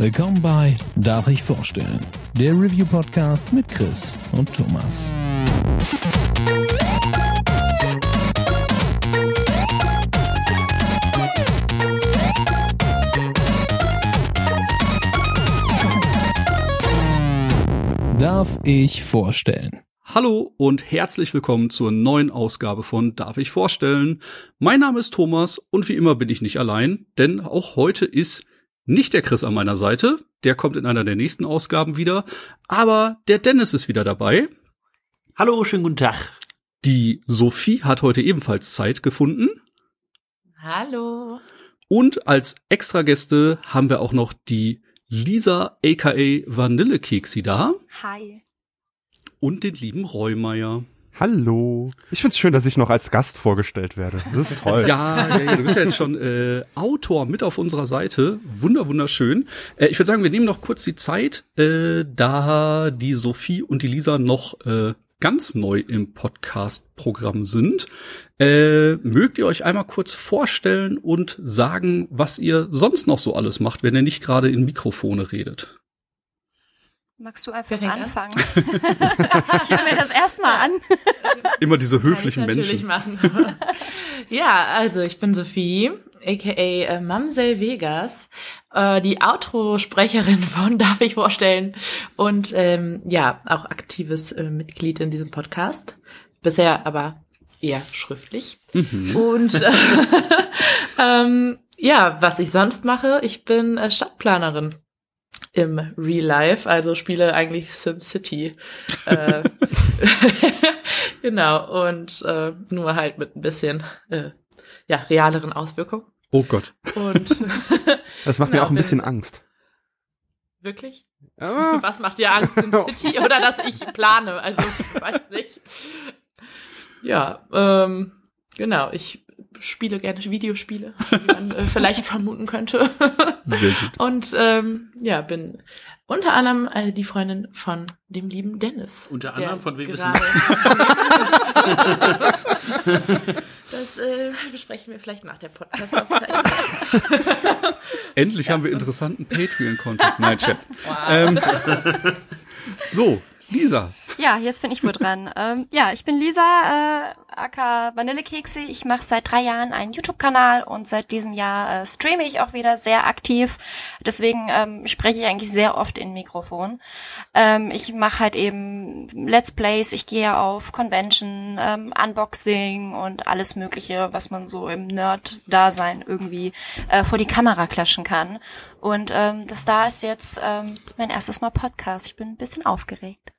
Willkommen bei Darf ich vorstellen? Der Review-Podcast mit Chris und Thomas. Darf ich vorstellen? Hallo und herzlich willkommen zur neuen Ausgabe von Darf ich vorstellen? Mein Name ist Thomas und wie immer bin ich nicht allein, denn auch heute ist nicht der Chris an meiner Seite, der kommt in einer der nächsten Ausgaben wieder, aber der Dennis ist wieder dabei. Hallo, schönen guten Tag. Die Sophie hat heute ebenfalls Zeit gefunden. Hallo. Und als Extragäste haben wir auch noch die Lisa aka Vanillekeksi da Hi. und den lieben Reumeier. Hallo. Ich find's schön, dass ich noch als Gast vorgestellt werde. Das ist toll. Ja, ja, ja, du bist ja jetzt schon äh, Autor mit auf unserer Seite. Wunder, wunderschön. Äh, ich würde sagen, wir nehmen noch kurz die Zeit, äh, da die Sophie und die Lisa noch äh, ganz neu im Podcast-Programm sind. Äh, mögt ihr euch einmal kurz vorstellen und sagen, was ihr sonst noch so alles macht, wenn ihr nicht gerade in Mikrofone redet? Magst du einfach Wer fängt an? anfangen? ich höre mir das erstmal an. Immer diese höflichen Kann ich natürlich Menschen. machen. ja, also ich bin Sophie, aka äh, Mamsell Vegas, äh, die Outro-Sprecherin von Darf ich vorstellen und ähm, ja, auch aktives äh, Mitglied in diesem Podcast. Bisher aber eher schriftlich. Und äh, ähm, ja, was ich sonst mache, ich bin äh, Stadtplanerin im Real Life, also spiele eigentlich SimCity. äh, genau, und äh, nur halt mit ein bisschen äh, ja, realeren Auswirkungen. Oh Gott. Und Das macht mir Genau, auch ein bisschen Angst. wirklich? Ah, Was macht dir Angst im City oder dass ich plane? Also ich weiß nicht. Ja, ähm, genau, ich spiele gerne Videospiele, wie man äh, vielleicht vermuten könnte. Sehr gut. Und ähm, ja, bin unter anderem äh, die Freundin von dem lieben Dennis. Unter der anderem? Von wem bist gerade- Das äh, besprechen wir vielleicht nach der podcast Endlich haben wir interessanten Patreon-Content. Nein, Chat. Ähm, so, Lisa. Ja, jetzt bin ich wohl dran. Ähm, ja, ich bin Lisa, äh, aka Vanillekekse. Ich mache seit drei Jahren einen YouTube-Kanal und seit diesem Jahr äh, streame ich auch wieder sehr aktiv. Deswegen ähm, spreche ich eigentlich sehr oft in Mikrofon. Ähm, ich mache halt eben Let's Plays, ich gehe auf Convention, ähm, Unboxing und alles Mögliche, was man so im Nerd-Dasein irgendwie äh, vor die Kamera klatschen kann. Und ähm, das da ist jetzt ähm, mein erstes Mal Podcast. Ich bin ein bisschen aufgeregt.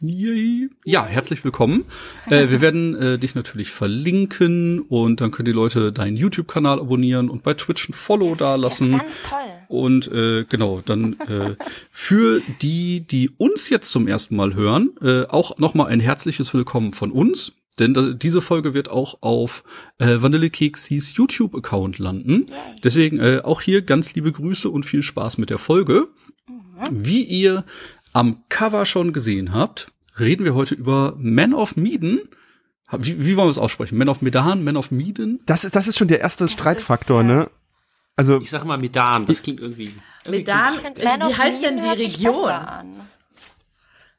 Yay. Ja, herzlich willkommen. Äh, wir werden äh, dich natürlich verlinken und dann können die Leute deinen YouTube-Kanal abonnieren und bei Twitch ein Follow Das- da lassen. Das ist ganz toll. Und äh, genau, dann äh, für die, die uns jetzt zum ersten Mal hören, äh, auch nochmal ein herzliches Willkommen von uns. Denn diese Folge wird auch auf äh, Vanillekeksis YouTube-Account landen. Deswegen äh, auch hier ganz liebe Grüße und viel Spaß mit der Folge. Wie ihr am Cover schon gesehen habt, reden wir heute über Man of Medan. Wie, wie wollen wir es aussprechen? Man of Medan, Man of Medan? das ist, das ist schon der erste ist, Streitfaktor, ja. ne? Also, Ich sag mal Medan, das klingt irgendwie. irgendwie Medan, äh, Man wie of heißt denn Medan die hört sich Region?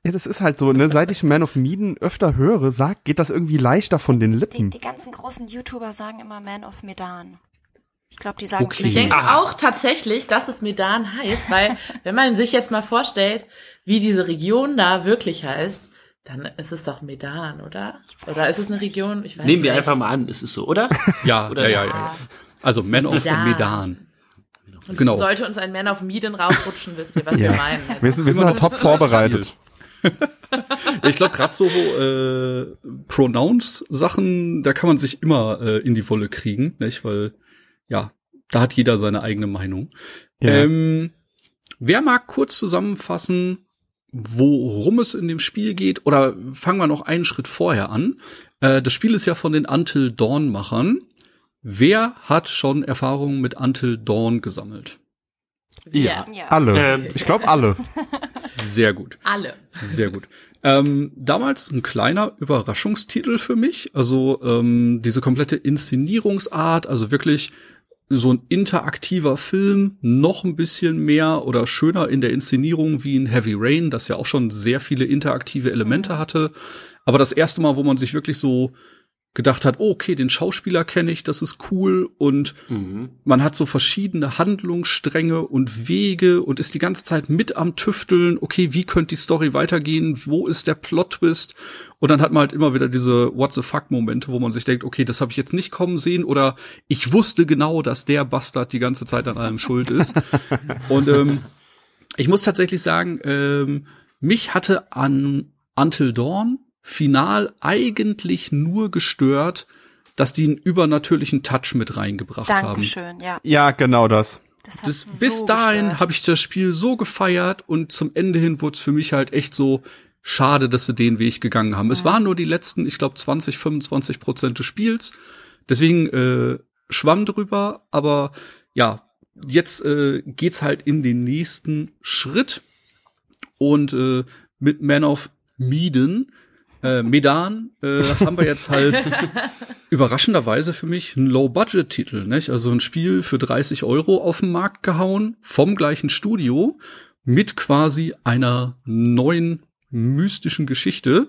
ja, das ist halt so, ne? Seit ich Man of Medan öfter höre, sagt, geht das irgendwie leichter von den Die, Lippen. die ganzen großen YouTuber sagen immer Man of Medan. Ich glaube, die sagen Okay. Ich denke auch tatsächlich, dass es Medan heißt, weil wenn man sich jetzt mal vorstellt, wie diese Region da wirklich heißt, dann ist es doch Medan, oder? Oder ist es eine Region? Ich weiß Nehmen wir nicht. einfach mal an, es ist so, oder? Ja, Oder ja, ja, ja, ja. Also Man of Medan. Medan. Und Genau. Sollte uns ein Man of Medan rausrutschen, wisst ihr, was Ja. wir meinen. Wir sind, wir sind Immer halt noch top vorbereitet. Ich glaube, gerade so äh, Pronounce-Sachen, da kann man sich immer äh, in die Wolle kriegen, nicht? Weil, ja, da hat jeder seine eigene Meinung. Ja. Ähm, wer mag kurz zusammenfassen, worum es in dem Spiel geht? Oder fangen wir noch einen Schritt vorher an. Äh, das Spiel ist ja von den Until Dawn-Machern. Wer hat schon Erfahrungen mit Until Dawn gesammelt? Ja. Ja. Alle. Ähm, ich glaube alle. Sehr gut. Alle. Sehr gut. Ähm, damals ein kleiner Überraschungstitel für mich. Also ähm, diese komplette Inszenierungsart, also wirklich so ein interaktiver Film, noch ein bisschen mehr oder schöner in der Inszenierung wie in Heavy Rain, das ja auch schon sehr viele interaktive Elemente hatte. Aber das erste Mal, wo man sich wirklich so gedacht hat, oh, okay, den Schauspieler kenne ich, das ist cool. Und Mhm. man hat so verschiedene Handlungsstränge und Wege und ist die ganze Zeit mit am Tüfteln, okay, wie könnte die Story weitergehen, wo ist der Plot-Twist? Und dann hat man halt immer wieder diese What the fuck-Momente, wo man sich denkt, okay, das habe ich jetzt nicht kommen sehen oder ich wusste genau, dass der Bastard die ganze Zeit an allem schuld ist. Und ähm, ich muss tatsächlich sagen, ähm, mich hatte an Until Dawn final eigentlich nur gestört, dass die einen übernatürlichen Touch mit reingebracht haben. Dankeschön, ja. Ja, genau das. Das, hat Das, so bis dahin habe ich das Spiel so gefeiert und zum Ende hin wurde es für mich halt echt so schade, dass sie den Weg gegangen haben. Es waren nur die letzten, ich glaube, 20, 25 Prozent des Spiels. Deswegen äh, schwamm drüber, aber ja, jetzt äh, geht's halt in den nächsten Schritt und äh, mit Man of Medan, äh, Medan, äh, haben wir jetzt halt überraschenderweise für mich ein Low-Budget-Titel, nicht? Also ein Spiel für 30 Euro auf den Markt gehauen, vom gleichen Studio, mit quasi einer neuen mystischen Geschichte.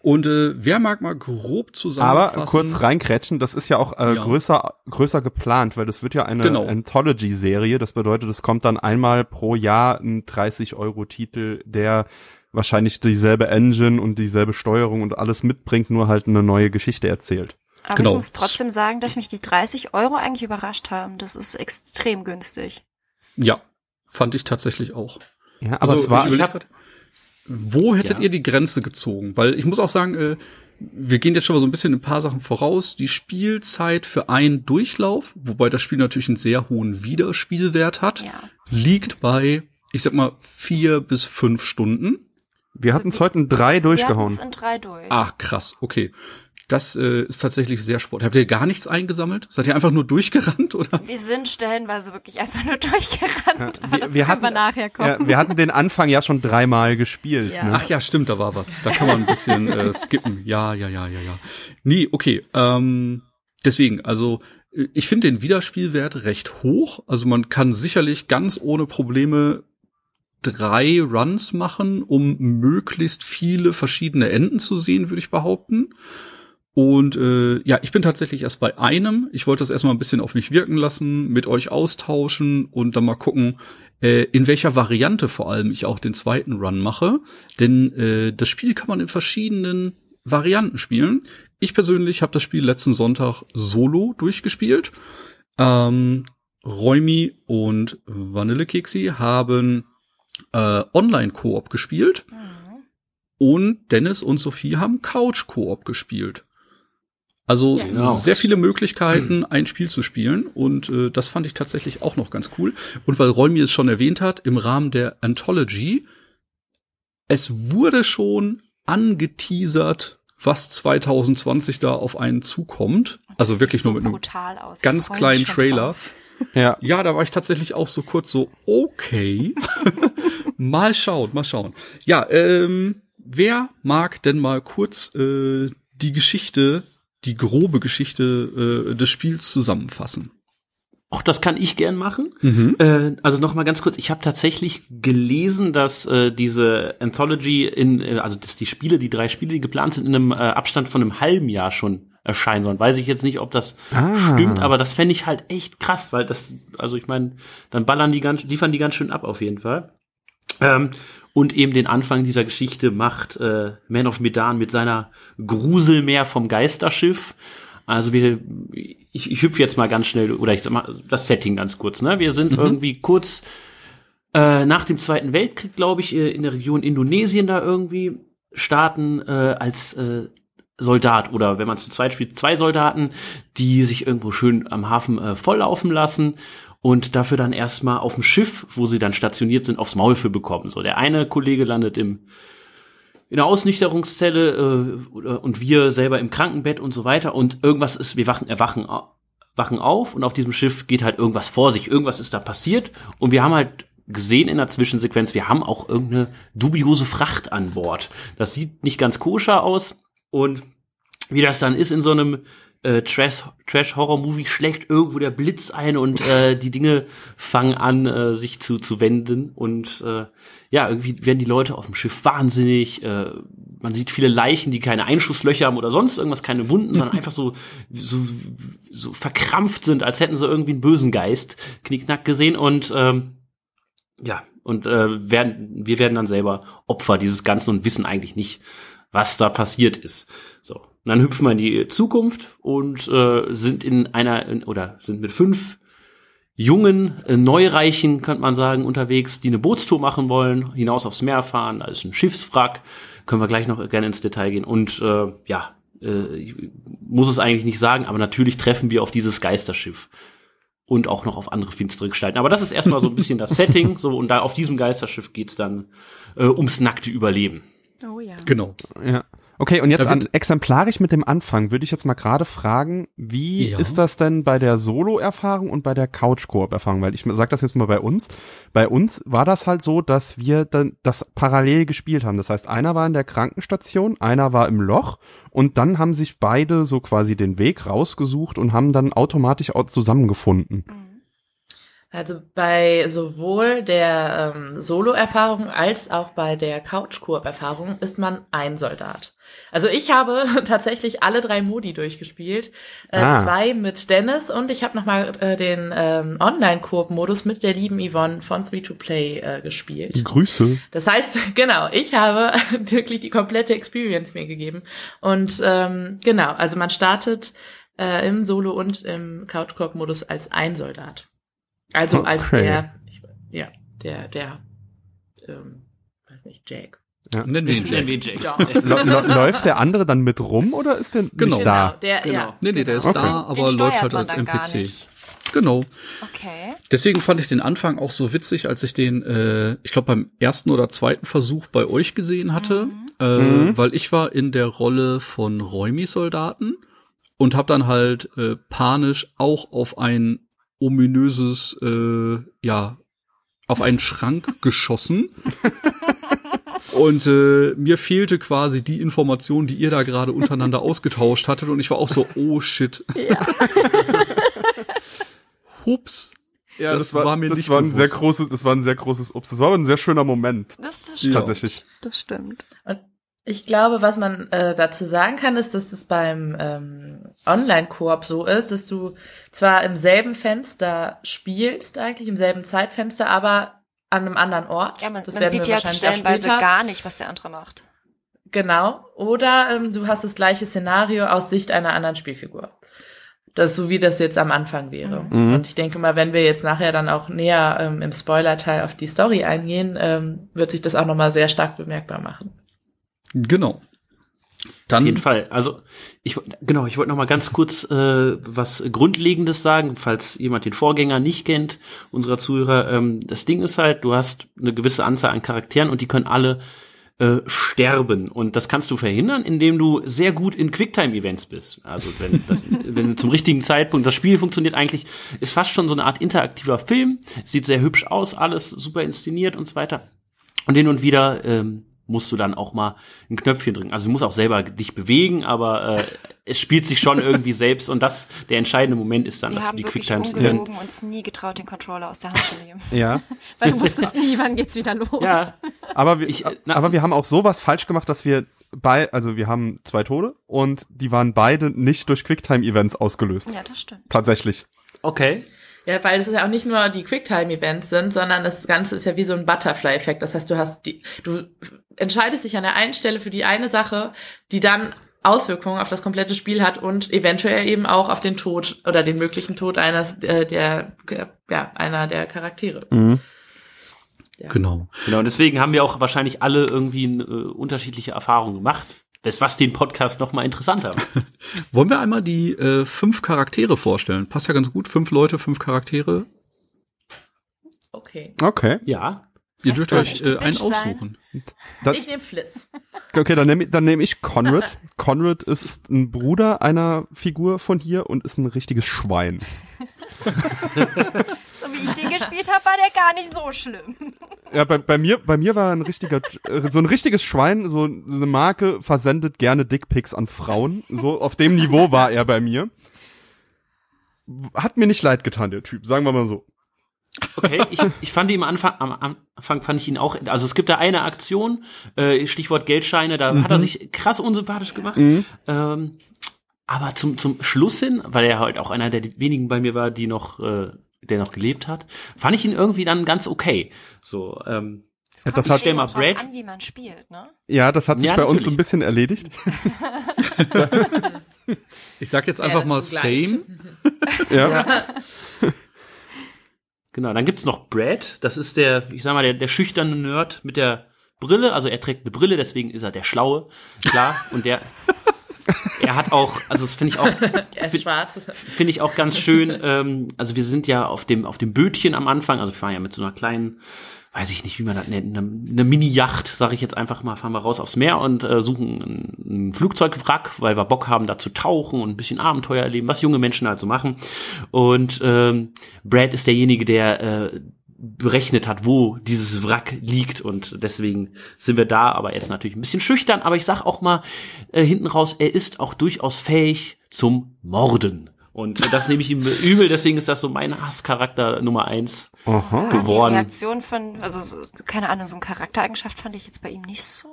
Und äh, wer mag mal grob zusammenfassen? Aber kurz reinkrätschen, das ist ja auch äh, Ja. größer größer geplant, weil das wird ja eine Genau. Anthology-Serie. Das bedeutet, es kommt dann einmal pro Jahr ein 30-Euro-Titel, der wahrscheinlich dieselbe Engine und dieselbe Steuerung und alles mitbringt, nur halt eine neue Geschichte erzählt. Aber Genau. ich muss trotzdem sagen, dass mich die 30 Euro eigentlich überrascht haben. Das ist extrem günstig. Ja, fand ich tatsächlich auch. Ja, aber Also, es war ich überleg grad, wo hättet Ja. ihr die Grenze gezogen? Weil ich muss auch sagen, äh, wir gehen jetzt schon mal so ein bisschen ein paar Sachen voraus. Die Spielzeit für einen Durchlauf, wobei das Spiel natürlich einen sehr hohen Wiederspielwert hat, Ja. liegt bei, ich sag mal, vier bis fünf Stunden. Wir hatten es heute in drei Wir durchgehauen. hatten's in drei durch. Ah, krass, okay. Das äh, ist tatsächlich sehr sport. Habt ihr gar nichts eingesammelt? Seid ihr einfach nur durchgerannt oder? Wir sind stellenweise wirklich einfach nur durchgerannt. aber wir- wir können wir hatten- nachher kommen. Ja, wir hatten den Anfang ja schon dreimal gespielt. Ja. Ne? Ach ja, stimmt, da war was. Da kann man ein bisschen äh, skippen. Ja, ja, ja, ja, ja. Nee, okay. Ähm, deswegen, also äh, ich finde den Wiederspielwert recht hoch. Also man kann sicherlich ganz ohne Probleme drei Runs machen, um möglichst viele verschiedene Enden zu sehen, würde ich behaupten. Und äh, ja, ich bin tatsächlich erst bei einem. Ich wollte das erstmal ein bisschen auf mich wirken lassen, mit euch austauschen und dann mal gucken, äh, in welcher Variante vor allem ich auch den zweiten Run mache. Denn äh, das Spiel kann man in verschiedenen Varianten spielen. Ich persönlich habe das Spiel letzten Sonntag solo durchgespielt. Ähm, Räumi und Vanillekeksi haben äh, Online-Koop gespielt. Und Dennis und Sophie haben Couch-Koop gespielt. Also Ja. Genau. sehr viele Möglichkeiten, ein Spiel zu spielen. Und äh, das fand ich tatsächlich auch noch ganz cool. Und weil Räumi es schon erwähnt hat, im Rahmen der Anthology, es wurde schon angeteasert, was 2020 da auf einen zukommt. Also wirklich nur mit einem ganz kleinen Trailer. drauf. Ja. Ja, da war ich tatsächlich auch so kurz so, okay. mal schauen, mal schauen. Ja, ähm, wer mag denn mal kurz äh, die Geschichte, die grobe Geschichte äh, des Spiels zusammenfassen? Auch das kann ich gern machen. Mhm. Äh, also noch mal ganz kurz, ich habe tatsächlich gelesen, dass äh, diese Anthology in, äh, also dass die Spiele, die drei Spiele, die geplant sind, in einem äh, Abstand von einem halben Jahr schon erscheinen sollen. Weiß ich jetzt nicht, ob das Ah. stimmt, aber das fände ich halt echt krass, weil das, also ich meine, dann ballern die ganz, liefern die ganz schön ab auf jeden Fall. Ähm, und eben den Anfang dieser Geschichte macht äh, Man of Medan mit seiner Gruselmeer vom Geisterschiff. Also wir, ich, ich hüpfe jetzt mal ganz schnell, oder ich sag mal, das Setting ganz kurz, ne? Wir sind irgendwie kurz äh, nach dem Zweiten Weltkrieg, glaube ich, äh, in der Region Indonesien da irgendwie starten äh, als äh, Soldat oder wenn man zu zweit spielt, zwei Soldaten, die sich irgendwo schön am Hafen äh, volllaufen lassen und dafür dann erstmal auf dem Schiff, wo sie dann stationiert sind, aufs Maul für bekommen. So, der eine Kollege landet im in der Ausnüchterungszelle äh, und wir selber im Krankenbett und so weiter und irgendwas ist, wir wachen, erwachen, wachen auf und auf diesem Schiff geht halt irgendwas vor sich, irgendwas ist da passiert und wir haben halt gesehen in der Zwischensequenz, wir haben auch irgendeine dubiose Fracht an Bord. Das sieht nicht ganz koscher aus und wie das dann ist in so einem äh, Trash, Trash-Horror-Movie schlägt irgendwo der Blitz ein und äh, die Dinge fangen an, äh, sich zu, zu wenden. Und äh, ja, irgendwie werden die Leute auf dem Schiff wahnsinnig. Äh, man sieht viele Leichen, die keine Einschusslöcher haben oder sonst irgendwas, keine Wunden, sondern einfach so, so, so verkrampft sind, als hätten sie irgendwie einen bösen Geist knickknack gesehen. Und ähm, ja, und äh, werden, wir werden dann selber Opfer dieses Ganzen und wissen eigentlich nicht, was da passiert ist. So. Und dann hüpfen wir in die Zukunft und äh, sind in einer in, oder sind mit fünf jungen äh, Neureichen, könnte man sagen, unterwegs, die eine Bootstour machen wollen, hinaus aufs Meer fahren. Da ist ein Schiffswrack, können wir gleich noch gerne ins Detail gehen. Und äh, ja, äh, ich muss es eigentlich nicht sagen, aber natürlich treffen wir auf dieses Geisterschiff und auch noch auf andere finstere Gestalten. Aber das ist erstmal so ein bisschen das Setting. So und da auf diesem Geisterschiff geht's dann äh, ums nackte Überleben. Oh ja. Genau. Ja. Okay, und jetzt an, exemplarisch mit dem Anfang würde ich jetzt mal gerade fragen, wie Ja. ist das denn bei der Solo-Erfahrung und bei der Couch-Koop-Erfahrung? Weil ich sag das jetzt mal bei uns. Bei uns war das halt so, dass wir dann das parallel gespielt haben. Das heißt, einer war in der Krankenstation, einer war im Loch und dann haben sich beide so quasi den Weg rausgesucht und haben dann automatisch auch zusammengefunden. Also bei sowohl der ähm, Solo-Erfahrung als auch bei der Couch-Koop-Erfahrung ist man ein Soldat. Also ich habe tatsächlich alle drei Modi durchgespielt. Äh, Ah. Zwei mit Dennis und ich habe nochmal äh, den ähm, Online-Koop-Modus mit der lieben Yvonne von 3-to-Play äh, gespielt. Grüße. Das heißt, genau, ich habe wirklich die komplette Experience mir gegeben. Und ähm, genau, also man startet äh, im Solo- und im Couch-Koop-Modus als ein Soldat. Also als Okay. der, ich, ja, der, der, ähm, weiß nicht, Jack. Nennen wir ihn Jack. Nennen wir ihn Jack. Ja. Lä- lä- läuft der andere dann mit rum oder ist der Genau. nicht da? der, Genau. ja. Nee, nee, der ist Okay. da, aber Den läuft halt als NPC. Genau. Okay. Deswegen fand ich den Anfang auch so witzig, als ich den, äh, ich glaube, beim ersten oder zweiten Versuch bei euch gesehen hatte, äh, Mhm. weil ich war in der Rolle von Räumi-Soldaten und habe dann halt äh, panisch auch auf ein ominöses, äh, ja, auf einen Schrank geschossen. Und äh, mir fehlte quasi die Information, die ihr da gerade untereinander ausgetauscht hattet. Und ich war auch so, oh shit. Ja. Hups. Ja, Das war mir das nicht war ein sehr großes, das war ein sehr großes Obst. Das war aber ein sehr schöner Moment. Das, das stimmt. Tatsächlich. Das stimmt. Und ich glaube, was man äh, dazu sagen kann, ist, dass das beim ähm, Online-Koop so ist, dass du zwar im selben Fenster spielst, eigentlich im selben Zeitfenster, aber an einem anderen Ort. Ja, man, Das man sieht ja stellenweise gar nicht, was der andere macht. Genau. Oder ähm, du hast das gleiche Szenario aus Sicht einer anderen Spielfigur. Das so wie das jetzt am Anfang wäre. Mhm. Und ich denke mal, wenn wir jetzt nachher dann auch näher ähm, im Spoiler-Teil auf die Story eingehen, ähm, wird sich das auch nochmal sehr stark bemerkbar machen. Genau. Auf Dann jeden Fall. Also ich genau, ich wollte noch mal ganz kurz äh, was Grundlegendes sagen, falls jemand den Vorgänger nicht kennt, unserer Zuhörer. Ähm, das Ding ist halt, du hast eine gewisse Anzahl an Charakteren und die können alle äh, sterben und das kannst du verhindern, indem du sehr gut in Quicktime-Events bist. Also wenn, das, wenn zum richtigen Zeitpunkt das Spiel funktioniert eigentlich, ist fast schon so eine Art interaktiver Film, sieht sehr hübsch aus, alles super inszeniert und so weiter. Und hin und wieder ähm, musst du dann auch mal ein Knöpfchen drücken. Also du musst auch selber dich bewegen, aber äh, es spielt sich schon irgendwie selbst und das der entscheidende Moment ist dann, Wir dass du haben die Quicktimes ungelogen uns nie getraut, den Controller aus der Hand zu nehmen. Ja. Weil du wusstest nie, wann geht's wieder los. Ja, Aber wir, Ich, äh, na- aber wir haben auch sowas falsch gemacht, dass wir bei, also wir haben zwei Tode und die waren beide nicht durch Quicktime-Events ausgelöst. Ja, das stimmt. Tatsächlich. okay. Ja, weil es ja auch nicht nur die Quicktime-Events sind, sondern das Ganze ist ja wie so ein Butterfly-Effekt. Das heißt, du hast die, du entscheidest dich an der einen Stelle für die eine Sache, die dann Auswirkungen auf das komplette Spiel hat und eventuell eben auch auf den Tod oder den möglichen Tod eines äh, der ja einer der Charaktere. Mhm. genau. Genau, und deswegen haben wir auch wahrscheinlich alle irgendwie äh, unterschiedliche Erfahrungen gemacht. Das, was den Podcast noch mal interessanter macht. Wollen wir einmal die äh, fünf Charaktere vorstellen? Passt ja ganz gut. Fünf Leute, fünf Charaktere. Okay. Okay. Ja. Ihr dürft euch äh, einen aussuchen. Das- Ich nehme Fliss. Okay, dann nehme dann nehm ich Conrad. Conrad ist ein Bruder einer Figur von hier und ist ein richtiges Schwein. So wie ich den gespielt habe, war der gar nicht so schlimm. Ja, bei, bei mir, bei mir war ein richtiger, äh, so ein richtiges Schwein, so eine Marke versendet gerne Dickpics an Frauen. So auf dem Niveau war er bei mir. Hat mir nicht leid getan, der Typ, sagen wir mal so. Okay, ich, ich fand ihn am Anfang, am Anfang fand ich ihn auch, also es gibt da eine Aktion, äh, Stichwort Geldscheine, da mhm. hat er sich krass unsympathisch gemacht. Mhm. Ähm, aber zum, zum Schluss hin, weil er halt auch einer der wenigen bei mir war, die noch, äh, der noch gelebt hat, fand ich ihn irgendwie dann ganz okay. So, ähm, das, kommt das hat mal Brad an, wie man spielt, ne? Ja, das hat sich ja, bei uns so ein bisschen erledigt. ich sag jetzt einfach ja, mal same. ja. ja. Genau, dann gibt's noch Brad, das ist der, ich sag mal, der, der schüchterne Nerd mit der Brille, also er trägt eine Brille, deswegen ist er der Schlaue, klar, und der, er hat auch, also das finde ich auch, er ist schwarz. Finde ich auch ganz schön. Ähm, also wir sind ja auf dem auf dem Bötchen am Anfang, also wir fahren ja mit so einer kleinen, weiß ich nicht, wie man das nennt, eine, eine Mini-Yacht, sage ich jetzt einfach mal, fahren wir raus aufs Meer und äh, suchen ein, ein Flugzeugwrack, weil wir Bock haben, da zu tauchen und ein bisschen Abenteuer erleben, was junge Menschen halt so machen. Und ähm, Brad ist derjenige, der äh, berechnet hat, wo dieses Wrack liegt und deswegen sind wir da, aber er ist natürlich ein bisschen schüchtern, aber ich sag auch mal äh, hinten raus, er ist auch durchaus fähig zum Morden. Und das nehme ich ihm übel, deswegen ist das so mein Hasscharakter Nummer eins Aha. geworden. Die Reaktion von, also so, keine Ahnung, so eine Charaktereigenschaft fand ich jetzt bei ihm nicht so.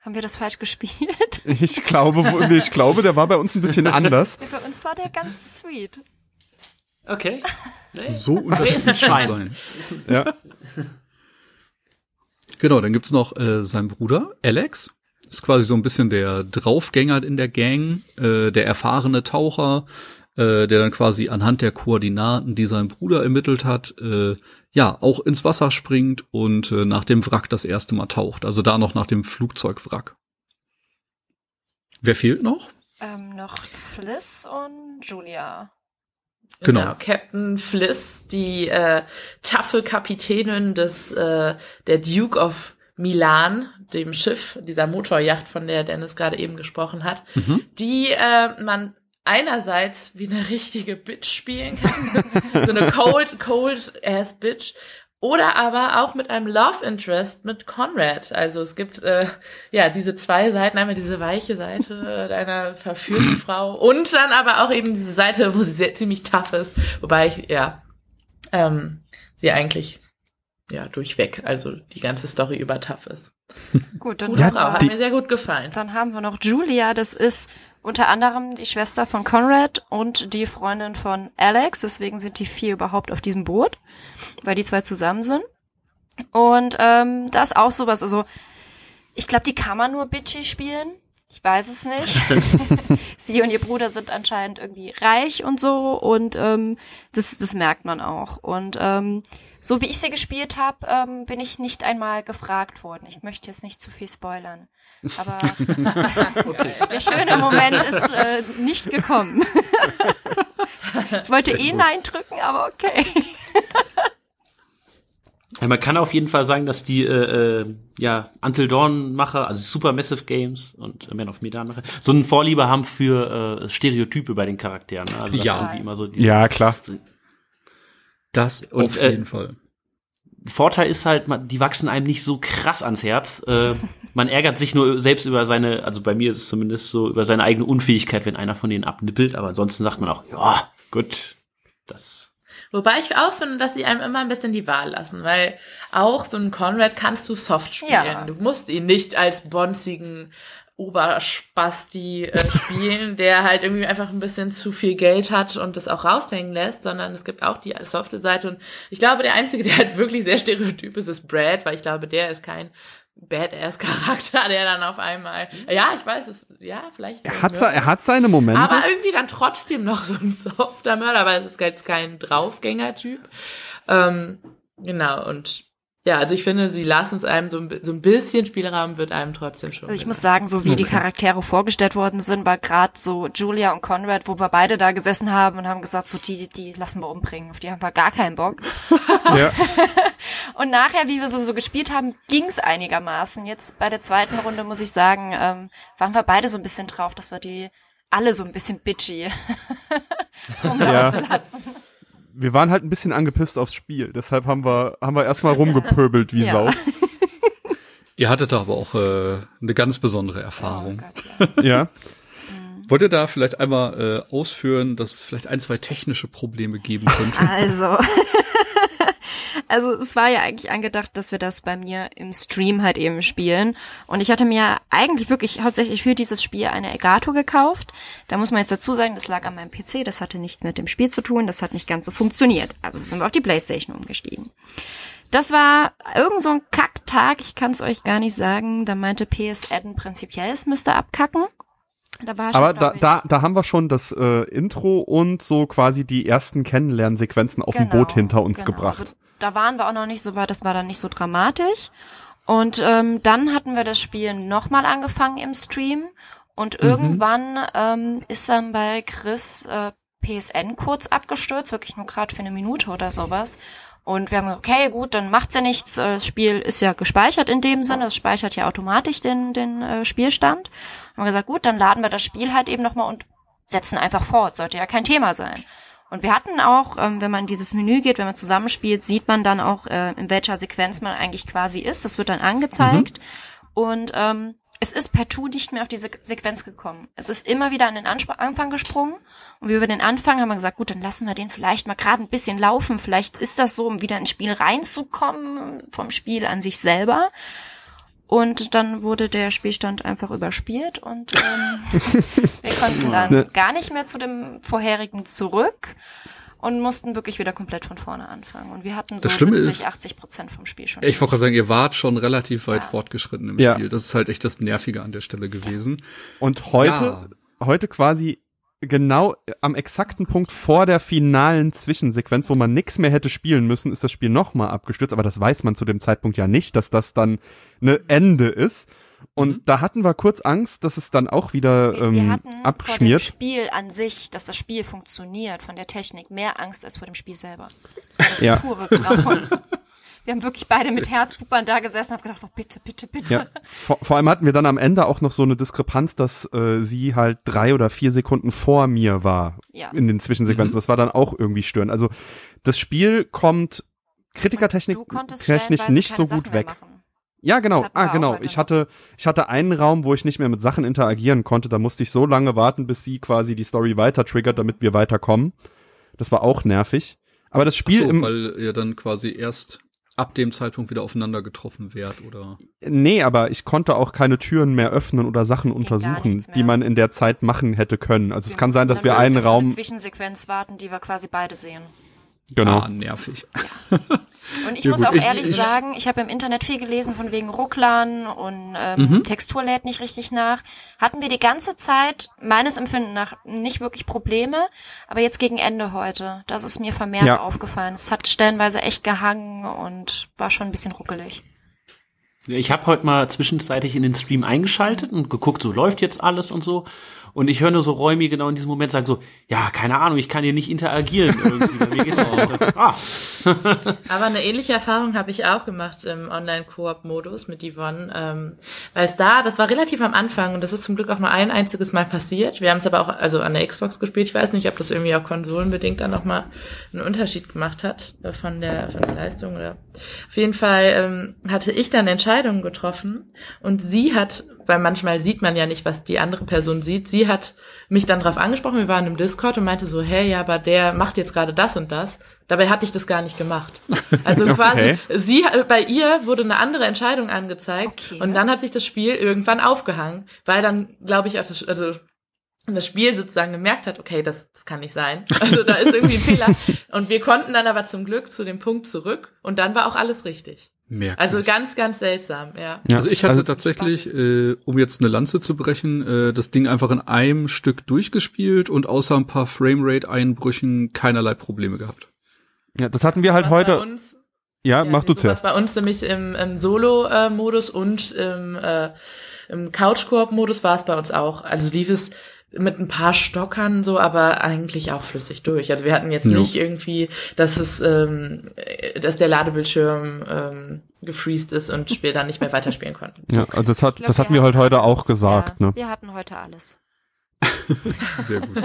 Haben wir das falsch gespielt? Ich glaube, ich glaube, der war bei uns ein bisschen anders. bei uns war der ganz sweet. Okay. Nee. So unterschiedlich sein. Ja. Genau, dann gibt's noch äh, seinen Bruder, Alex. Ist quasi so ein bisschen der Draufgänger in der Gang, äh, der erfahrene Taucher, äh, der dann quasi anhand der Koordinaten, die sein Bruder ermittelt hat, äh, ja, auch ins Wasser springt und äh, nach dem Wrack das erste Mal taucht. Also da noch nach dem Flugzeugwrack. Wer fehlt noch? Ähm, noch Fliss und Julia. Genau. genau. Captain Fliss, die äh, taffe Kapitänin des äh, der Duke of Milan, dem Schiff, dieser Motorjacht, von der Dennis gerade eben gesprochen hat, mhm. die äh, man einerseits wie eine richtige Bitch spielen kann, so eine cold, cold ass Bitch, oder aber auch mit einem Love Interest mit Conrad. Also es gibt äh, ja diese zwei Seiten, einmal diese weiche Seite deiner verführten Frau und dann aber auch eben diese Seite, wo sie sehr, ziemlich tough ist. Wobei ich, ja, ähm, sie eigentlich ja durchweg, also die ganze Story über tough ist. Gut, dann Gute Frau, hat mir sehr gut gefallen. Dann haben wir noch Julia, das ist unter anderem die Schwester von Conrad und die Freundin von Alex. Deswegen sind die vier überhaupt auf diesem Boot, weil die zwei zusammen sind. Und ähm, da ist auch sowas, also ich glaube, die kann man nur bitchy spielen. Ich weiß es nicht. Sie und ihr Bruder sind anscheinend irgendwie reich und so und ähm, das, das merkt man auch. Und ähm, so wie ich sie gespielt habe, ähm, bin ich nicht einmal gefragt worden. Ich möchte jetzt nicht zu viel spoilern. Aber okay. der schöne Moment ist äh, nicht gekommen. ich wollte eh Nein drücken, aber okay. Ja, man kann auf jeden Fall sagen, dass die äh, äh, ja Until Dawn Macher, also Supermassive Games und Man of Medan Macher, so einen Vorliebe haben für äh, Stereotype bei den Charakteren. Ne? Also ja. immer so ja, klar. Das und, auf jeden äh, Fall. Vorteil ist halt, man, die wachsen einem nicht so krass ans Herz. Äh, man ärgert sich nur selbst über seine, also bei mir ist es zumindest so, über seine eigene Unfähigkeit, wenn einer von denen abnippelt. Aber ansonsten sagt man auch, ja, gut, das. Wobei ich auch finde, dass sie einem immer ein bisschen die Wahl lassen, weil auch so einen Conrad kannst du soft spielen. Ja. Du musst ihn nicht als bonzigen Oberspasti äh, spielen, der halt irgendwie einfach ein bisschen zu viel Geld hat und das auch raushängen lässt, sondern es gibt auch die softe Seite und ich glaube, der einzige, der halt wirklich sehr stereotyp ist, ist Brad, weil ich glaube, der ist kein Badass-Charakter, der dann auf einmal, ja, ich weiß, es, ja, vielleicht. Er hat, er hat seine Momente. Aber irgendwie dann trotzdem noch so ein softer Mörder, weil es ist jetzt kein Draufgänger-Typ. Ähm, genau, und ja, also ich finde, sie lassen es einem so ein, so ein bisschen Spielraum wird einem trotzdem schon. Also ich muss sagen, so wie okay. die Charaktere vorgestellt worden sind, war gerade so Julia und Conrad, wo wir beide da gesessen haben und haben gesagt, so die, die lassen wir umbringen, auf die haben wir gar keinen Bock. ja. und nachher, wie wir so, so gespielt haben, ging's einigermaßen. Jetzt bei der zweiten Runde muss ich sagen, ähm, waren wir beide so ein bisschen drauf, dass wir die alle so ein bisschen bitchy rumlaufen ja. lassen wir waren halt ein bisschen angepisst aufs Spiel. Deshalb haben wir, haben wir erstmal rumgepöbelt wie Ja. Sau. Ihr hattet da aber auch äh, eine ganz besondere Erfahrung. Oh Gott, ja. Ja. Wollt ihr da vielleicht einmal äh, ausführen, dass es vielleicht ein, zwei technische Probleme geben könnte? Also, also es war ja eigentlich angedacht, dass wir das bei mir im Stream halt eben spielen. Und ich hatte mir eigentlich wirklich hauptsächlich für dieses Spiel eine Elgato gekauft. Da muss man jetzt dazu sagen, das lag an meinem PC, das hatte nicht mit dem Spiel zu tun, das hat nicht ganz so funktioniert. Also sind wir auf die Playstation umgestiegen. Das war irgend so ein Kacktag, ich kann es euch gar nicht sagen. Da meinte PSN prinzipiell, es müsste abkacken. Da war schon, Aber da, da, da haben wir schon das äh, Intro und so quasi die ersten Kennenlernsequenzen auf dem Genau, Boot hinter uns genau. gebracht. Also, da waren wir auch noch nicht so weit, das war dann nicht so dramatisch. Und ähm, dann hatten wir das Spiel nochmal angefangen im Stream und Mhm. irgendwann ähm, ist dann bei Chris äh, PSN kurz abgestürzt, wirklich nur gerade für eine Minute oder sowas. Und wir haben gesagt, okay, gut, dann macht's ja nichts. äh, Das Spiel ist ja gespeichert in dem Sinne. Es speichert ja automatisch den, den äh, Spielstand. Haben wir gesagt, gut, dann laden wir das Spiel halt eben nochmal und setzen einfach fort. Sollte ja kein Thema sein. Und wir hatten auch, ähm, wenn man in dieses Menü geht, wenn man zusammenspielt, sieht man dann auch, äh, in welcher Sequenz man eigentlich quasi ist. Das wird dann angezeigt. Und ähm, es ist partout nicht mehr auf diese Sequenz gekommen. Es ist immer wieder an den Anspr Anfang gesprungen. Und wir den Anfang haben wir gesagt, gut, dann lassen wir den vielleicht mal gerade ein bisschen laufen. Vielleicht ist das so, um wieder ins Spiel reinzukommen, vom Spiel an sich selber. Und dann wurde der Spielstand einfach überspielt und ähm, wir konnten dann gar nicht mehr zu dem vorherigen zurück und mussten wirklich wieder komplett von vorne anfangen. Und wir hatten so Das Schlimme 70, ist- 80 Prozent vom Spiel schon. Ich wollte gerade sagen, ihr wart schon relativ weit Ja. fortgeschritten im Ja. Spiel. Das ist halt echt das Nervige an der Stelle gewesen. Und heute, heute quasi genau am exakten Punkt vor der finalen Zwischensequenz, wo man nix mehr hätte spielen müssen, ist das Spiel nochmal abgestürzt. Aber das weiß man zu dem Zeitpunkt ja nicht, dass das dann eine Ende ist. Und da hatten wir kurz Angst, dass es dann auch wieder wir, wir ähm, hatten vor dem abschmiert. Spiel an sich, dass das Spiel funktioniert, von der Technik, mehr Angst als vor dem Spiel selber. Das war das Ja. pure Grauen. Wir haben wirklich beide mit Herzpuppern da gesessen und haben gedacht, oh, bitte, bitte, bitte. Ja, vor, vor allem hatten wir dann am Ende auch noch so eine Diskrepanz, dass äh, sie halt drei oder vier Sekunden vor mir war Ja. in den Zwischensequenzen. Mhm. Das war dann auch irgendwie störend. Also das Spiel kommt konntest technisch nicht so gut weg. Ja, genau. Ah, genau. Ich hatte, ich hatte einen Raum, wo ich nicht mehr mit Sachen interagieren konnte. Da musste ich so lange warten, bis sie quasi die Story weiter triggert, damit wir weiterkommen. Das war auch nervig. Aber das Ach Spiel so, im, weil ihr dann quasi erst ab dem Zeitpunkt wieder aufeinander getroffen wärt oder nee, aber ich konnte auch keine Türen mehr öffnen oder Sachen Es untersuchen, die man in der Zeit machen hätte können. Also es Wir kann sein, dass wir einen auf so eine Raum, Zwischensequenz warten, die wir quasi beide sehen. genau. ah, nervig. Und ich Ja, muss gut, auch ich- ehrlich ich- sagen, ich habe im Internet viel gelesen von wegen Rucklern und ähm, Mhm. Textur lädt nicht richtig nach. Hatten wir die ganze Zeit meines Empfinden nach nicht wirklich Probleme, aber jetzt gegen Ende heute, das ist mir vermehrt Ja. aufgefallen. Es hat stellenweise echt gehangen und war schon ein bisschen ruckelig. Ich habe heute mal zwischenzeitlich in den Stream eingeschaltet und geguckt, so läuft jetzt alles und so. Und ich höre nur so Räumi genau in diesem Moment sagen so, ja, keine Ahnung, ich kann hier nicht interagieren. Ah, Aber eine ähnliche Erfahrung habe ich auch gemacht im Online-Koop-Modus mit Yvonne. Ähm, Weil es da, das war relativ am Anfang und das ist zum Glück auch nur ein einziges Mal passiert. Wir haben es aber auch also an der Xbox gespielt. Ich weiß nicht, ob das irgendwie auch konsolenbedingt dann nochmal einen Unterschied gemacht hat äh, von der, von der Leistung. Oder auf jeden Fall ähm, hatte ich dann Entscheidungen getroffen und sie hat, weil manchmal sieht man ja nicht, was die andere Person sieht, sie hat mich dann drauf angesprochen, wir waren im Discord und meinte so, hey, ja, aber der macht jetzt gerade das und das. Dabei hatte ich das gar nicht gemacht. Also Okay. quasi, sie, bei ihr wurde eine andere Entscheidung angezeigt Okay. und dann hat sich das Spiel irgendwann aufgehangen, weil dann, glaube ich, auch das, also das Spiel sozusagen gemerkt hat, okay, das, das kann nicht sein. Also da ist irgendwie ein Fehler. Und wir konnten dann aber zum Glück zu dem Punkt zurück und dann war auch alles richtig. Merkwürdig. Also ganz, ganz seltsam, ja. Ja, Also ich hatte also- tatsächlich, äh, um jetzt eine Lanze zu brechen, äh, das Ding einfach in einem Stück durchgespielt und außer ein paar Framerate-Einbrüchen keinerlei Probleme gehabt. Ja, das hatten wir halt heute. uns, Ja, mach du zuerst. bei uns nämlich im, im Solo-Modus und im, äh, im Couch-Koop-Modus war es bei uns auch. Also lief es mit ein paar Stockern so, aber eigentlich auch flüssig durch. Also wir hatten jetzt Ja. nicht irgendwie, dass es, ähm, äh, dass der Ladebildschirm ähm, gefreezed ist und wir dann nicht mehr weiterspielen konnten. Ja, also das hat, glaub, das hatten wir halt heute alles. auch gesagt, ja, ne? Wir hatten heute alles. Sehr gut.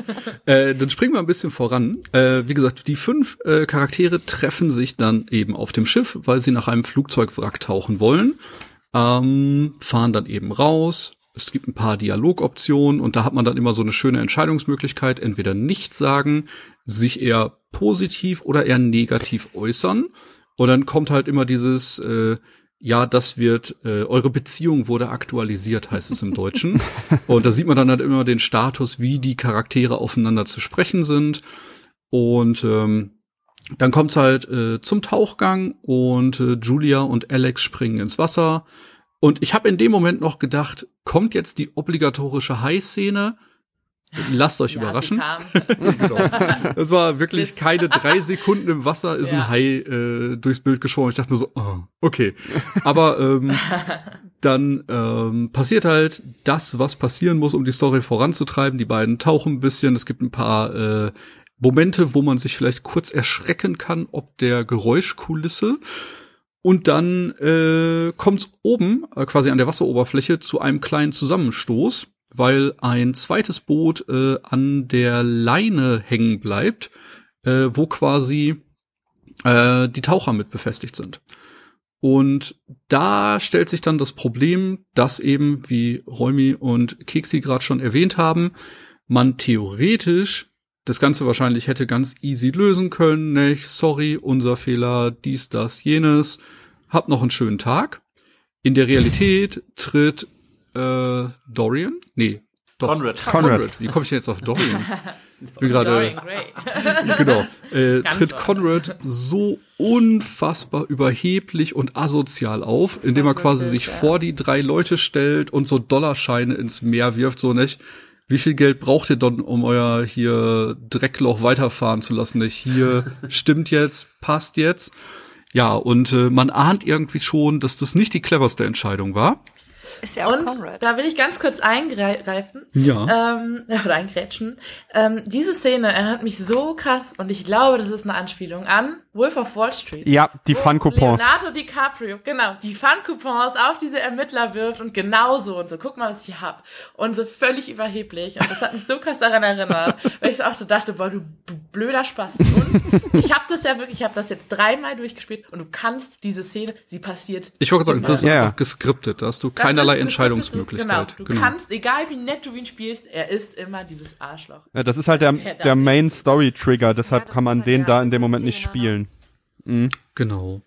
äh, dann springen wir ein bisschen voran. Äh, wie gesagt, die fünf äh, Charaktere treffen sich dann eben auf dem Schiff, weil sie nach einem Flugzeugwrack tauchen wollen. Ähm, fahren dann eben raus. Es gibt ein paar Dialogoptionen und da hat man dann immer so eine schöne Entscheidungsmöglichkeit. Entweder nichts sagen, sich eher positiv oder eher negativ äußern. Und dann kommt halt immer dieses, äh, ja, das wird, äh, eure Beziehung wurde aktualisiert, heißt es im Deutschen. und da sieht man dann halt immer den Status, wie die Charaktere aufeinander zu sprechen sind. Und ähm, dann kommt's halt äh, zum Tauchgang und äh, Julia und Alex springen ins Wasser. Und ich habe in dem Moment noch gedacht, kommt jetzt die obligatorische Hai-Szene? Lasst euch Ja, überraschen. genau. Das war wirklich Mist. keine drei Sekunden im Wasser ist Ja. ein Hai äh, durchs Bild geschwommen. Ich dachte mir so, oh, okay. Aber ähm, dann ähm, passiert halt das, was passieren muss, um die Story voranzutreiben. Die beiden tauchen ein bisschen. Es gibt ein paar äh, Momente, wo man sich vielleicht kurz erschrecken kann, ob der Geräuschkulisse. Und dann äh, kommt oben, äh, quasi an der Wasseroberfläche, zu einem kleinen Zusammenstoß, weil ein zweites Boot äh, an der Leine hängen bleibt, äh, wo quasi äh, die Taucher mit befestigt sind. Und da stellt sich dann das Problem, dass eben, wie Räumi und Keksi gerade schon erwähnt haben, man theoretisch das Ganze wahrscheinlich hätte ganz easy lösen können, nicht? Sorry, unser Fehler, dies, das, jenes. Hab noch einen schönen Tag. In der Realität tritt äh, Dorian? Nee, doch. Conrad. Conrad. Wie komme ich denn jetzt auf Dorian? Ich bin gerade genau. Äh, tritt. Conrad so unfassbar überheblich und asozial auf, indem er quasi wirklich, sich ja. vor die drei Leute stellt und so Dollarscheine ins Meer wirft, so nicht. Wie viel Geld braucht ihr dann, um euer hier Dreckloch weiterfahren zu lassen? Nicht hier stimmt jetzt, passt jetzt. Ja, und äh, man ahnt irgendwie schon, dass das nicht die cleverste Entscheidung war. Ist ja auch Und Conrad. da will ich ganz kurz eingreifen. Ja. Ähm, oder eingrätschen. Ähm, diese Szene erinnert mich so krass und ich glaube, das ist eine Anspielung an Wolf of Wall Street. Ja, die Fun-Coupons. Leonardo DiCaprio, genau, die Fun-Coupons auf diese Ermittler wirft und genau so und so, guck mal, was ich hier hab. Und so völlig überheblich. Und das hat mich so krass daran erinnert, weil ich so auch so dachte, boah, du blöder Spaß. Und ich habe das ja wirklich, ich habe das jetzt dreimal durchgespielt und du kannst diese Szene, sie passiert. Ich wollte sagen, das ist Ja. einfach geskriptet. Da hast du Das keinerlei das Entscheidungsmöglichkeit. Genau, du kannst, egal wie nett du ihn spielst, er ist immer dieses Arschloch. Ja, das ist halt der, Der. Main Story Trigger, deshalb Ja, kann man halt den da in dem Moment nicht spielen. Genau.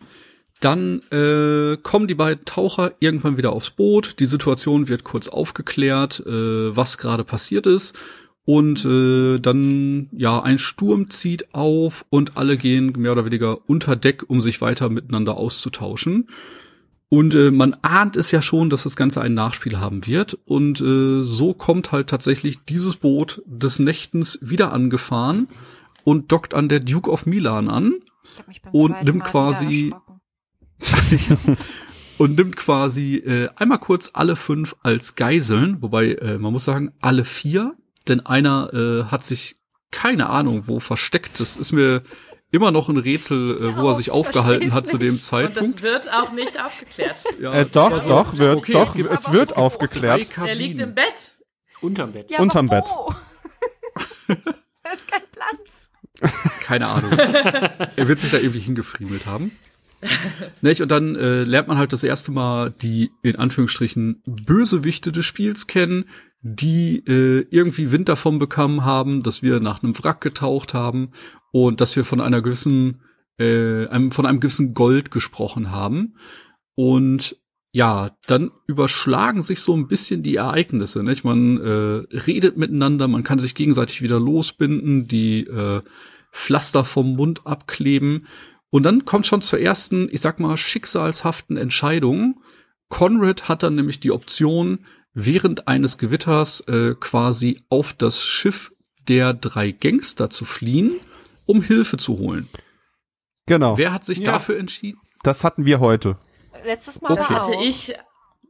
Dann äh, kommen die beiden Taucher irgendwann wieder aufs Boot. Die Situation wird kurz aufgeklärt, äh, was gerade passiert ist. Und äh, dann, ja, ein Sturm zieht auf und alle gehen mehr oder weniger unter Deck, um sich weiter miteinander auszutauschen. Und äh, man ahnt es ja schon, dass das Ganze ein Nachspiel haben wird. Und äh, so kommt halt tatsächlich dieses Boot des Nächtens wieder angefahren und dockt an der Duke of Milan an und nimmt quasi- und nimmt quasi äh, einmal kurz alle fünf als Geiseln, wobei äh, man muss sagen, alle vier, denn einer äh, hat sich keine Ahnung wo versteckt. Das ist mir immer noch ein Rätsel, äh, wo er sich ich aufgehalten hat zu dem nicht. Und das Zeitpunkt. wird auch nicht aufgeklärt. Ja, Äh, doch, war so, doch, wird, okay, doch, es gibt- es wird auch aufgeklärt. Er liegt im Bett. Unterm Bett. Ja, Unterm Bett. wo? da ist kein Platz. Keine Ahnung. er wird sich da irgendwie hingefriemelt haben. Nicht? Und dann äh, lernt man halt das erste Mal die, in Anführungsstrichen, Bösewichte des Spiels kennen, die äh, irgendwie Wind davon bekommen haben, dass wir nach einem Wrack getaucht haben und dass wir von einer gewissen, äh, einem, von einem gewissen Gold gesprochen haben. Und ja, dann überschlagen sich so ein bisschen die Ereignisse. Nicht? Man äh, redet miteinander, man kann sich gegenseitig wieder losbinden, die äh, Pflaster vom Mund abkleben. Und dann kommt schon zur ersten, ich sag mal, schicksalshaften Entscheidung. Conrad hat dann nämlich die Option, während eines Gewitters äh, quasi auf das Schiff der drei Gangster zu fliehen, um Hilfe zu holen. Genau. Wer hat sich Ja. dafür entschieden? Das hatten wir heute. Letztes Mal Okay. Das war hatte auch. ich,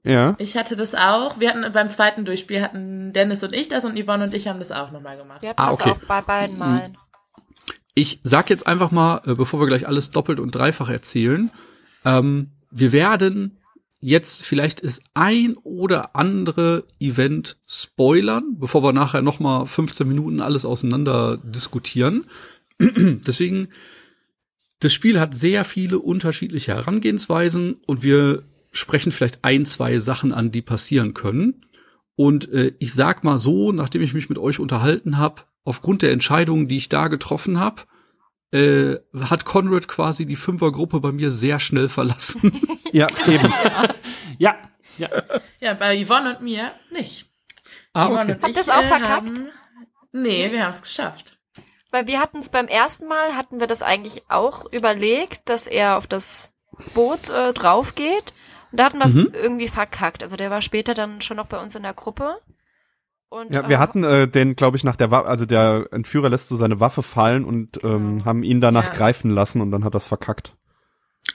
Ja. ich hatte das auch. Wir hatten beim zweiten Durchspiel hatten Dennis und ich das und Yvonne und ich haben das auch nochmal gemacht. Wir hatten Ah, das okay. auch bei beiden Malen. Ich sag jetzt einfach mal, äh, bevor wir gleich alles doppelt und dreifach erzählen, ähm, wir werden jetzt vielleicht ist ein oder andere Event spoilern, bevor wir nachher noch mal 15 Minuten alles auseinander diskutieren. Deswegen, das Spiel hat sehr viele unterschiedliche Herangehensweisen und wir sprechen vielleicht ein, zwei Sachen an, die passieren können. Und äh, ich sag mal so, nachdem ich mich mit euch unterhalten habe, aufgrund der Entscheidungen, die ich da getroffen habe, äh, hat Conrad quasi die Fünfergruppe bei mir sehr schnell verlassen. Ja, eben. Ja, ja. Ja, bei Yvonne und mir nicht. ah, Yvonne okay. und Habt ich, ihr's auch äh, verkackt? Haben, nee, wir haben es geschafft. Weil wir hatten es beim ersten Mal, hatten wir das eigentlich auch überlegt, dass er auf das Boot äh, drauf geht. Und da hatten wir es Mhm. irgendwie verkackt. Also der war später dann schon noch bei uns in der Gruppe. Und, Ja, wir äh, hatten äh, den, glaube ich, nach der Waffe, also der Entführer lässt so seine Waffe fallen und ähm, haben ihn danach Ja. greifen lassen und dann hat das verkackt.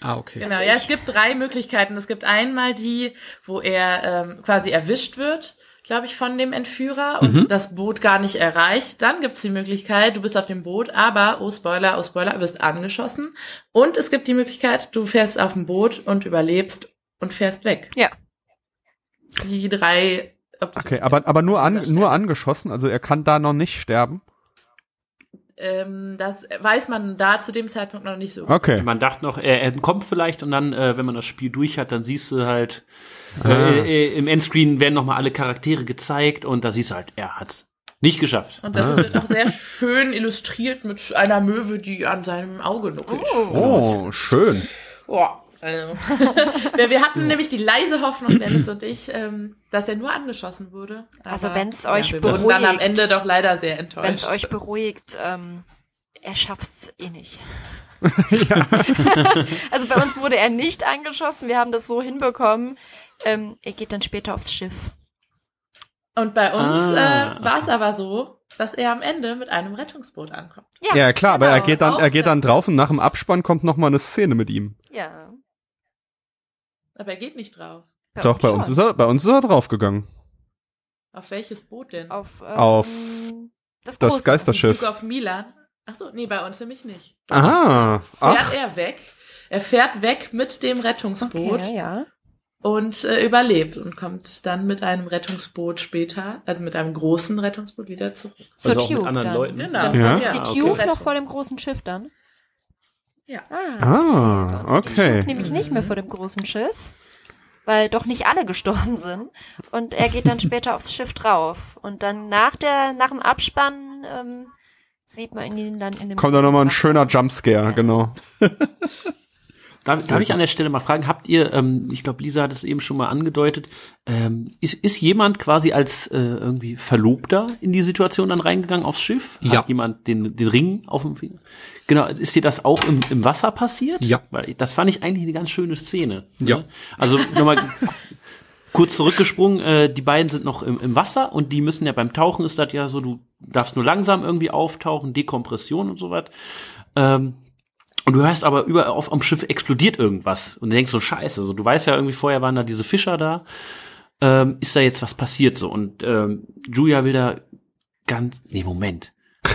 Ah, okay. Genau, Also ja, es gibt drei Möglichkeiten. Es gibt einmal die, wo er ähm, quasi erwischt wird, glaube ich, von dem Entführer und Mhm. das Boot gar nicht erreicht. Dann gibt's die Möglichkeit, du bist auf dem Boot, aber, oh Spoiler, oh Spoiler, wirst angeschossen. Und es gibt die Möglichkeit, du fährst auf dem Boot und überlebst und fährst weg. Ja. Die drei Optionen. Okay, aber, aber nur, an, nur angeschossen, also er kann da noch nicht sterben. Ähm, das weiß man da zu dem Zeitpunkt noch nicht so. Okay. Man dachte noch, er, er kommt vielleicht und dann, äh, wenn man das Spiel durch hat, dann siehst du halt, Ah. äh, äh, im Endscreen werden noch mal alle Charaktere gezeigt und da siehst du halt, er hat's nicht geschafft. Und das wird auch sehr schön illustriert mit einer Möwe, die an seinem Auge nuckelt. Oh, schön. Boah. Also. wir, hatten nämlich die leise Hoffnung, Dennis und ich, ähm, dass er nur angeschossen wurde. Also Aber, wenn's euch wir wurden dann am beruhigt. Ende doch leider sehr enttäuscht. Wenn es euch beruhigt, ähm, er schafft's eh nicht. also bei uns wurde er nicht angeschossen, wir haben das so hinbekommen. Ähm, er geht dann später aufs Schiff. und bei uns Ah, äh, war es aber so, dass er am Ende mit einem Rettungsboot ankommt. Ja, klar, aber er genau, geht dann, er geht da. dann drauf und nach dem Abspann kommt noch mal eine Szene mit ihm. Ja. Aber er geht nicht drauf. Bei Doch, bei uns schon. ist er, bei uns ist er draufgegangen. Auf welches Boot denn? auf, ähm, Auf das, Das. Geisterschiff. Auf Milan. Ach so, nee, bei uns nämlich nicht. Aha. Fährt Ach, er weg. Er fährt weg mit dem Rettungsboot. Okay, ja. Und äh, überlebt und kommt dann mit einem Rettungsboot später, also mit einem großen Rettungsboot wieder zurück. Zur Also auch mit Tube anderen dann. Leuten. Genau. Dann, Ja. dann ist die Ja, Tube okay. noch vor dem großen Schiff dann. Ja. Ah, Ah, war Die okay. Tube nämlich nicht mehr vor dem großen Schiff, weil doch nicht alle gestorben sind. Und er geht dann später aufs Schiff drauf. Und dann nach der, nach dem Abspann ähm, sieht man ihn dann in dem kommt da noch mal ein schöner Jumpscare, Ja. genau. Darf, darf ich an der Stelle mal fragen, habt ihr, ähm, ich glaube, Lisa hat es eben schon mal angedeutet, ähm, ist, ist jemand quasi als äh, irgendwie Verlobter in die Situation dann reingegangen aufs Schiff? Ja. Hat jemand den, den Ring auf dem Finger? Genau, ist dir das auch im, im Wasser passiert? Ja. Weil das fand ich eigentlich eine ganz schöne Szene. Ja. Ne? Also nochmal kurz zurückgesprungen, äh, die beiden sind noch im, im Wasser und die müssen ja beim Tauchen ist das ja so, du darfst nur langsam irgendwie auftauchen, Dekompression und so was. Ähm, und du hörst aber überall auf am Schiff explodiert irgendwas. Und du denkst so, scheiße, so, du weißt ja irgendwie, vorher waren da diese Fischer da. Ähm, ist da jetzt was passiert so? Und ähm, Julia will da ganz. Nee, Moment.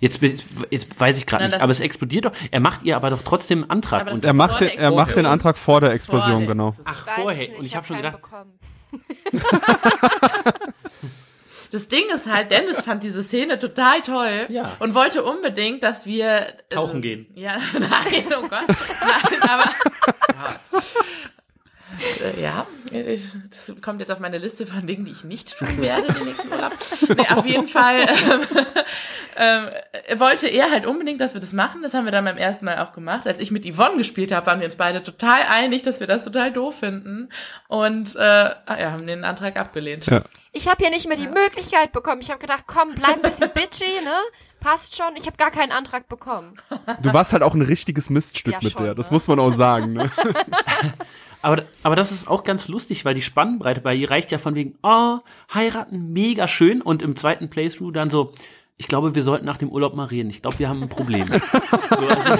Jetzt, jetzt weiß ich gerade nicht, aber es explodiert doch. Er macht ihr aber doch trotzdem einen Antrag. Und Er macht, den, er macht den. Antrag vor der Explosion, Vor der genau. Explosion. ach, Weiß es vorher. Und ich hab habe schon keinen gedacht. Das Ding ist halt, Dennis fand diese Szene total toll Ja. und wollte unbedingt, dass wir Tauchen also, gehen. Ja, nein, oh Gott, nein, aber ja, ich, das kommt jetzt auf meine Liste von Dingen, die ich nicht tun werde den nächsten Urlaub. Nee, auf jeden Fall ähm, ähm, wollte er halt unbedingt, dass wir das machen. Das haben wir dann beim ersten Mal auch gemacht. Als ich mit Yvonne gespielt habe, waren wir uns beide total einig, dass wir das total doof finden und äh, ah ja, haben den Antrag abgelehnt. Ja. Ich habe hier nicht mehr die Möglichkeit bekommen. Ich habe gedacht, komm, bleib ein bisschen bitchy, ne? Passt schon. Ich habe gar keinen Antrag bekommen. Du warst halt auch ein richtiges Miststück Ja, mit schon, der, das ne? muss man auch sagen. Ne? Aber, aber das ist auch ganz lustig, weil die Spannbreite bei ihr reicht ja von wegen, oh, heiraten, mega schön. Und im zweiten Playthrough dann so, ich glaube, wir sollten nach dem Urlaub mal reden. Ich glaube, wir haben ein Problem. so, also,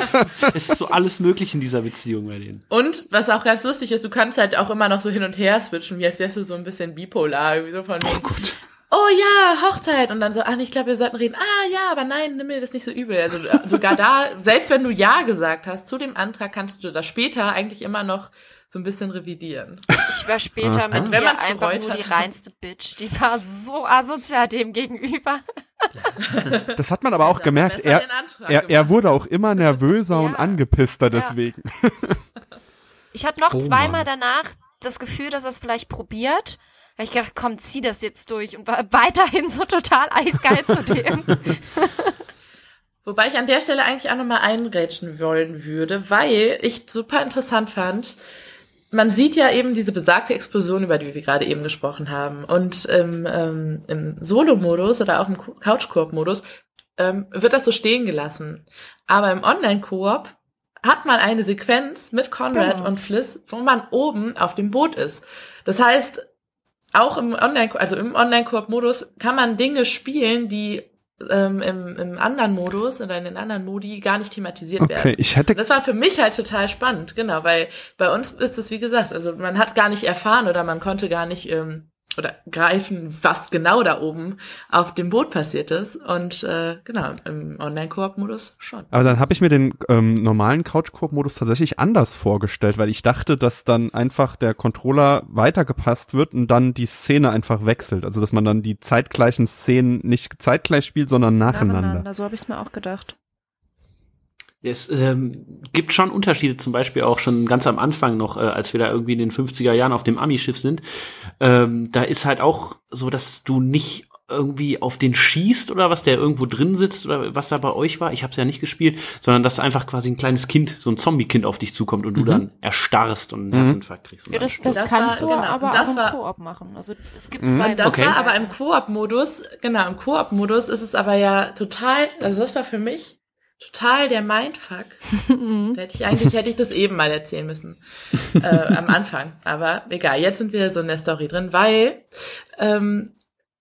es ist so alles möglich in dieser Beziehung bei denen. Und was auch ganz lustig ist, du kannst halt auch immer noch so hin und her switchen, wie als wärst du so ein bisschen bipolar, irgendwie so von oh, Gott. oh ja, Hochzeit und dann so, ah, ich glaube, wir sollten reden. Ah ja, aber nein, nimm mir das nicht so übel. Also äh, sogar da, selbst wenn du ja gesagt hast zu dem Antrag, kannst du das später eigentlich immer noch so ein bisschen revidieren. Ich war später mit wenn mir man's einfach nur die reinste Bitch. Die war so asozial dem gegenüber. Das hat man aber auch gemerkt. Er, er, er wurde auch immer nervöser und Ja. angepisster deswegen. Ich hatte noch Oh zweimal Mann. danach das Gefühl, dass er es vielleicht probiert. Hab ich gedacht, komm, zieh das jetzt durch und war weiterhin so total eisgeil zu dem. Wobei ich an der Stelle eigentlich auch nochmal einrätschen wollen würde, weil ich super interessant fand. Man sieht ja eben diese besagte Explosion, über die wir gerade eben gesprochen haben. Und im, ähm, im Solo-Modus oder auch im Couch-Koop-Modus ähm, wird das so stehen gelassen. Aber im Online-Koop hat man eine Sequenz mit Conrad Genau. und Fliss, wo man oben auf dem Boot ist. Das heißt, auch im Online, also im Online-Koop-Modus kann man Dinge spielen, die ähm, im, im anderen Modus oder in den anderen Modi gar nicht thematisiert Okay, werden. ich hätte Das war für mich halt total spannend, genau, weil bei uns ist es, wie gesagt, also man hat gar nicht erfahren oder man konnte gar nicht ähm, oder greifen, was genau da oben auf dem Boot passiert ist. Und äh, genau, im Online-Koop-Modus schon. Aber dann habe ich mir den ähm, normalen Couch-Koop-Modus tatsächlich anders vorgestellt, weil ich dachte, dass dann einfach der Controller weitergepasst wird und dann die Szene einfach wechselt. Also dass man dann die zeitgleichen Szenen nicht zeitgleich spielt, sondern nacheinander. So habe ich es mir auch gedacht. Es ähm, gibt schon Unterschiede, zum Beispiel auch schon ganz am Anfang noch, äh, als wir da irgendwie in den 50er Jahren auf dem Ami-Schiff sind. Ähm, da ist halt auch so, dass du nicht irgendwie auf den schießt oder was, der irgendwo drin sitzt oder was da bei euch war. Ich habe es ja nicht gespielt, sondern dass einfach quasi ein kleines Kind, so ein Zombie-Kind auf dich zukommt und du dann erstarrst und einen Mhm. Herzinfarkt kriegst. Ja, das, das, Das kannst war- du genau, aber das auch im war- Koop machen. Also es gibt Mhm. zwei. Das Okay. war aber im Koop-Modus, genau, im Koop-Modus ist es aber ja total, also das war für mich total der Mindfuck. Da hätte ich eigentlich, hätte ich das eben mal erzählen müssen. äh, am Anfang. Aber egal, jetzt sind wir so in der Story drin, weil ähm,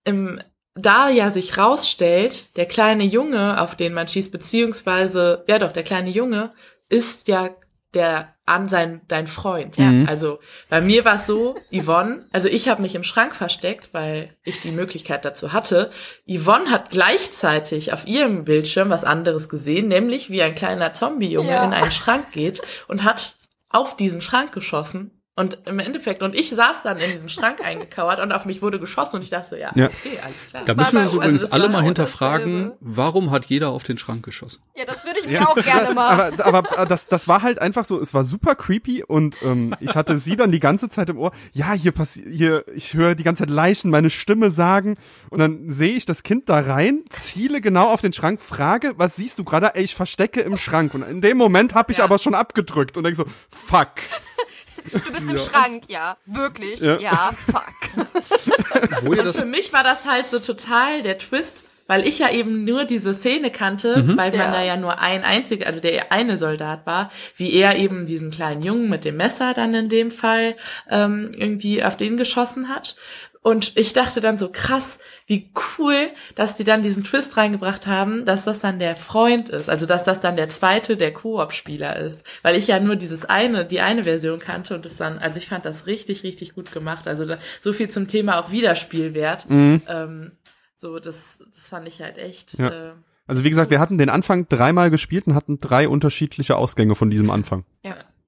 im, da ja sich rausstellt, der kleine Junge, auf den man schießt, beziehungsweise, ja doch, der kleine Junge ist ja der an sein dein Freund. Ja. Mhm. Also bei mir war es so, Yvonne, also ich habe mich im Schrank versteckt, weil ich die Möglichkeit dazu hatte. Yvonne hat gleichzeitig auf ihrem Bildschirm was anderes gesehen, nämlich wie ein kleiner Zombie-Junge Ja. in einen Schrank geht und hat auf diesen Schrank geschossen. Und im Endeffekt, und ich saß dann in diesem Schrank eingekauert und auf mich wurde geschossen und ich dachte so, ja, Ja. okay, alles klar. Da müssen wir uns übrigens das alle mal hinterfragen, dasselbe. warum hat jeder auf den Schrank geschossen? Ja, das würde ich mir auch gerne mal. Aber, aber das, das war halt einfach so, es war super creepy und ähm, ich hatte sie dann die ganze Zeit im Ohr, ja, hier passiert, hier, ich höre die ganze Zeit Leichen meine Stimme sagen und dann sehe ich das Kind da rein, ziele genau auf den Schrank, frage, was siehst du gerade? Ey, ich verstecke im Schrank und in dem Moment habe ich Ja. aber schon abgedrückt und denke so, fuck. Du bist im Schrank, ja. Wirklich? Ja. Ja, fuck. Wo ihr Und das für mich war das halt so total der Twist, weil ich ja eben nur diese Szene kannte, weil man Ja. da ja nur ein einziger, also der eine Soldat war, wie er eben diesen kleinen Jungen mit dem Messer dann in dem Fall ähm, irgendwie auf den geschossen hat. Und ich dachte dann so krass, wie cool, dass die dann diesen Twist reingebracht haben, dass das dann der Freund ist, also dass das dann der zweite der Koop-Spieler ist, weil ich ja nur dieses eine, die eine Version kannte und es dann, also ich fand das richtig, richtig gut gemacht. Also da, so viel zum Thema auch Wiederspielwert. Ähm, so, das, das fand ich halt echt. Ja. Äh, Also wie gesagt, wir hatten den Anfang dreimal gespielt und hatten drei unterschiedliche Ausgänge von diesem Anfang.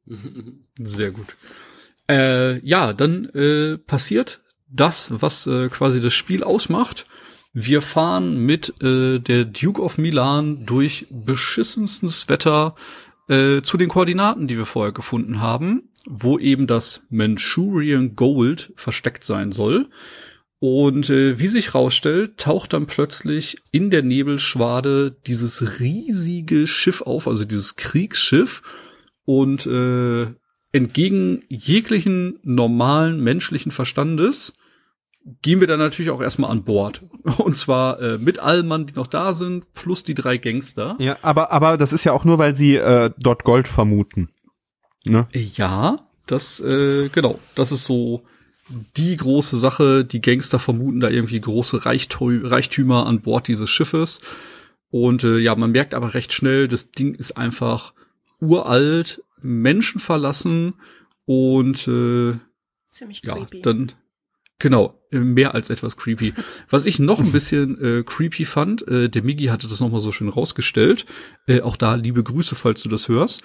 Sehr gut. Äh, ja, dann äh, passiert das, was äh, quasi das Spiel ausmacht. Wir fahren mit äh, der Duke of Milan durch beschissenstes Wetter äh, zu den Koordinaten, die wir vorher gefunden haben, wo eben das Manchurian Gold versteckt sein soll. Und äh, wie sich rausstellt, taucht dann plötzlich in der Nebelschwade dieses riesige Schiff auf, also dieses Kriegsschiff. Und äh, entgegen jeglichen normalen menschlichen Verstandes gehen wir dann natürlich auch erstmal an Bord. Und zwar äh, mit allen Mann, die noch da sind, plus die drei Gangster. Ja, aber, aber das ist ja auch nur, weil sie äh, dort Gold vermuten. Ne? Ja, das, äh, genau, das ist so die große Sache. Die Gangster vermuten da irgendwie große Reichtü Reichtümer an Bord dieses Schiffes. Und äh, ja, man merkt aber recht schnell, das Ding ist einfach uralt, menschenverlassen und äh, Ziemlich ja, creepy. dann genau, äh, mehr als etwas creepy. Was ich noch ein bisschen äh, creepy fand, äh, der Migi hatte das nochmal so schön rausgestellt, äh, auch da liebe Grüße, falls du das hörst.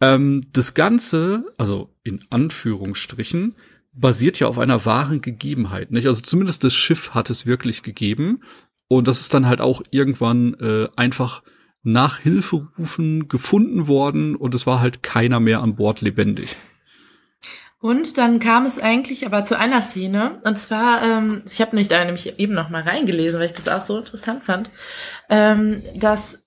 Ähm, das Ganze, also in Anführungsstrichen, basiert ja auf einer wahren Gegebenheit, nicht? Also zumindest das Schiff hat es wirklich gegeben. Und das ist dann halt auch irgendwann äh, einfach nach Hilferufen gefunden worden und es war halt keiner mehr an Bord lebendig. Und dann kam es eigentlich aber zu einer Szene, und zwar, ähm, ich habe nicht da nämlich eben noch mal reingelesen, weil ich das auch so interessant fand, ähm, dass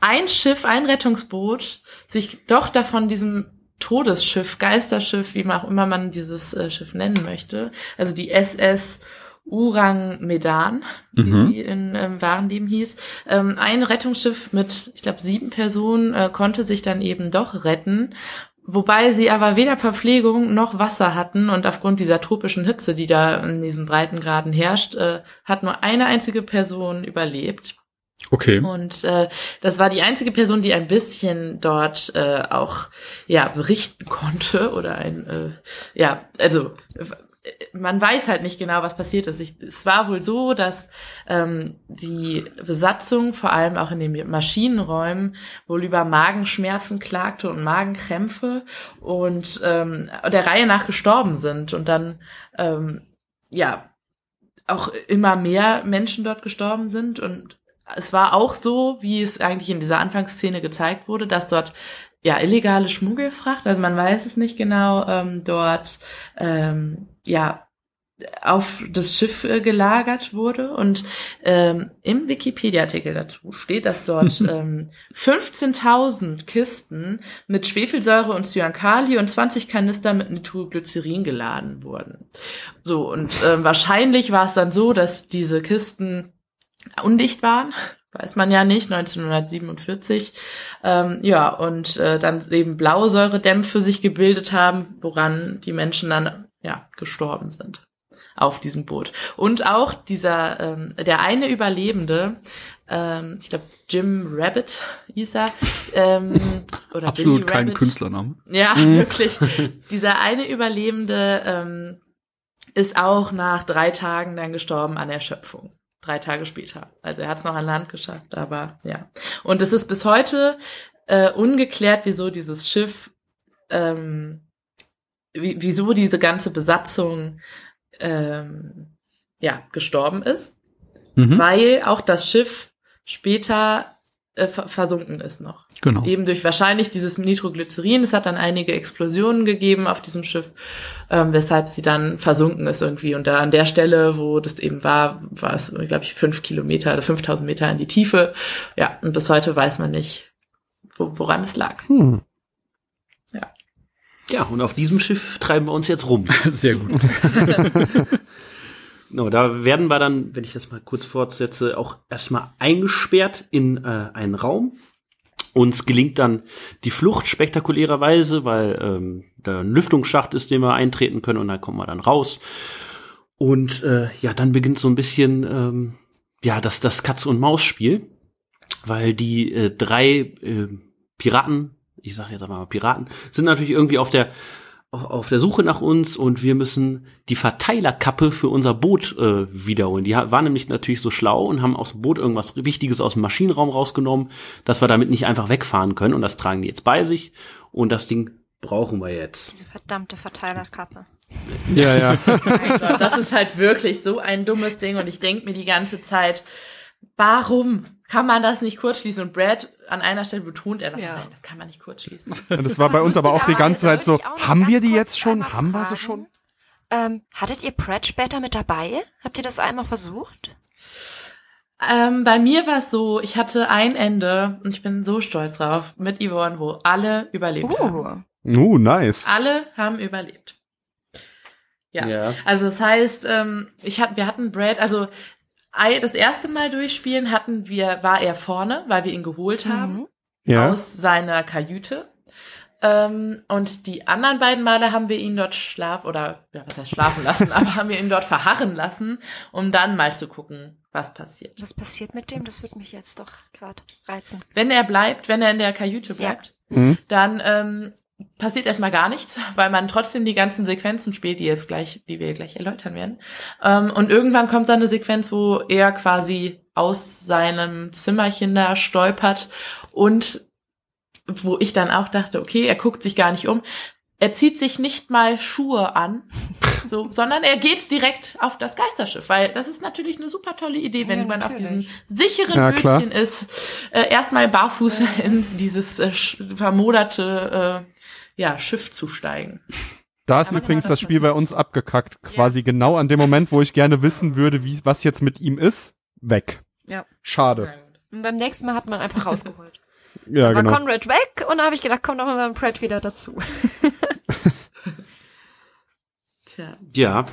ein Schiff, ein Rettungsboot sich doch davon diesem Todesschiff, Geisterschiff, wie auch immer man dieses äh, Schiff nennen möchte, also die SS Urang Medan, wie Mhm. sie in ähm, wahren Leben hieß. Ähm, ein Rettungsschiff mit, ich glaube, sieben Personen äh, konnte sich dann eben doch retten, wobei sie aber weder Verpflegung noch Wasser hatten und aufgrund dieser tropischen Hitze, die da in diesen Breitengraden herrscht, äh, hat nur eine einzige Person überlebt. Okay. Und äh, das war die einzige Person, die ein bisschen dort äh, auch ja berichten konnte oder ein äh, ja also man weiß halt nicht genau, was passiert ist. Ich, es war wohl so, dass ähm, die Besatzung vor allem auch in den Maschinenräumen wohl über Magenschmerzen klagte und Magenkrämpfe und ähm, der Reihe nach gestorben sind und dann ähm, ja auch immer mehr Menschen dort gestorben sind und es war auch so, wie es eigentlich in dieser Anfangsszene gezeigt wurde, dass dort ja illegale Schmuggelfracht, also man weiß es nicht genau, ähm, dort ähm, ja auf das Schiff äh, gelagert wurde und ähm, im Wikipedia-Artikel dazu steht, dass dort ähm, 15.000 Kisten mit Schwefelsäure und Cyankali und 20 Kanister mit Nitroglycerin geladen wurden. So und ähm, wahrscheinlich war es dann so, dass diese Kisten undicht waren, weiß man ja nicht, 1947. Ähm, ja, und äh, dann eben Blausäuredämpfe sich gebildet haben, woran die Menschen dann ja gestorben sind auf diesem Boot. Und auch dieser, ähm, der eine Überlebende, ähm, ich glaube Jim Rabbit hieß er, ähm, oder Absolut Billy kein Rabbit. Künstlername. Ja, wirklich. Dieser eine Überlebende ähm, ist auch nach drei Tagen dann gestorben an Erschöpfung. Drei Tage später. Also er hat es noch an Land geschafft, aber ja. Und es ist bis heute äh, ungeklärt, wieso dieses Schiff, ähm, wie, wieso diese ganze Besatzung ähm, ja gestorben ist, Mhm. weil auch das Schiff später äh, ver- versunken ist noch. Genau. Eben durch wahrscheinlich dieses Nitroglycerin. Es hat dann einige Explosionen gegeben auf diesem Schiff, ähm, weshalb sie dann versunken ist irgendwie. Und da an der Stelle, wo das eben war, war es, glaube ich, fünf Kilometer oder 5000 Meter in die Tiefe. Ja, und bis heute weiß man nicht, wo, woran es lag. Hm. Ja, und auf diesem Schiff treiben wir uns jetzt rum. Sehr gut. No, da werden wir dann, wenn ich das mal kurz fortsetze, auch erstmal eingesperrt in äh, einen Raum. Uns gelingt dann die Flucht spektakulärerweise, weil ähm, da ein Lüftungsschacht ist, den wir eintreten können und da kommen wir dann raus. Und äh, ja, dann beginnt so ein bisschen ähm, ja das das Katz und Maus Spiel, weil die äh, drei äh, Piraten, ich sage jetzt mal Piraten, sind natürlich irgendwie auf der auf der Suche nach uns und wir müssen die Verteilerkappe für unser Boot äh, wiederholen. Die waren nämlich natürlich so schlau und haben aus dem Boot irgendwas Wichtiges aus dem Maschinenraum rausgenommen, dass wir damit nicht einfach wegfahren können und das tragen die jetzt bei sich und das Ding brauchen wir jetzt. Diese verdammte Verteilerkappe. Ja, ja. Das ist halt wirklich so ein dummes Ding und ich denke mir die ganze Zeit, warum kann man das nicht kurz schließen? Und Brad an einer Stelle betont er noch, Ja. nein, das kann man nicht kurz schließen. Und das war bei uns aber auch die ganze Zeit so, haben wir die jetzt schon? Haben wir sie schon? Ähm, hattet ihr Pratt später mit dabei? Habt ihr das einmal versucht? Ähm, bei mir war es so, ich hatte ein Ende und ich bin so stolz drauf mit Yvonne, wo alle überlebt haben. Uh. Uh, nice. Alle haben überlebt. Ja. Ja. Also das heißt, ähm, ich hat, wir hatten Brad, also das erste Mal durchspielen hatten wir, war er vorne, weil wir ihn geholt haben Mhm. Ja. aus seiner Kajüte. Ähm, und die anderen beiden Male haben wir ihn dort schlaf oder ja, was heißt schlafen lassen, aber haben wir ihn dort verharren lassen, um dann mal zu gucken, was passiert. Was passiert mit dem? Das würde mich jetzt doch gerade reizen. Wenn er bleibt, wenn er in der Kajüte bleibt, Mhm. dann ähm, passiert erstmal gar nichts, weil man trotzdem die ganzen Sequenzen spielt, die jetzt gleich, die wir gleich erläutern werden. Ähm, und irgendwann kommt dann eine Sequenz, wo er quasi aus seinem Zimmerchen da stolpert und wo ich dann auch dachte, okay, er guckt sich gar nicht um. Er zieht sich nicht mal Schuhe an, so, sondern er geht direkt auf das Geisterschiff, weil das ist natürlich eine super tolle Idee, wenn Ja, man auf diesem sicheren Ja. Bötchen ist, äh, erstmal barfuß in dieses äh, vermoderte äh, ja, Schiff zu steigen. Da ist Aber übrigens genau das das Spiel bei uns abgekackt. Quasi genau an dem Moment, wo ich gerne wissen würde, wie, was jetzt mit ihm ist, weg. Ja. Schade. Und beim nächsten Mal hat man einfach rausgeholt. Ja, War genau. Conrad weg und da habe ich gedacht, komm doch mal beim Pratt wieder dazu. Tja. Ja.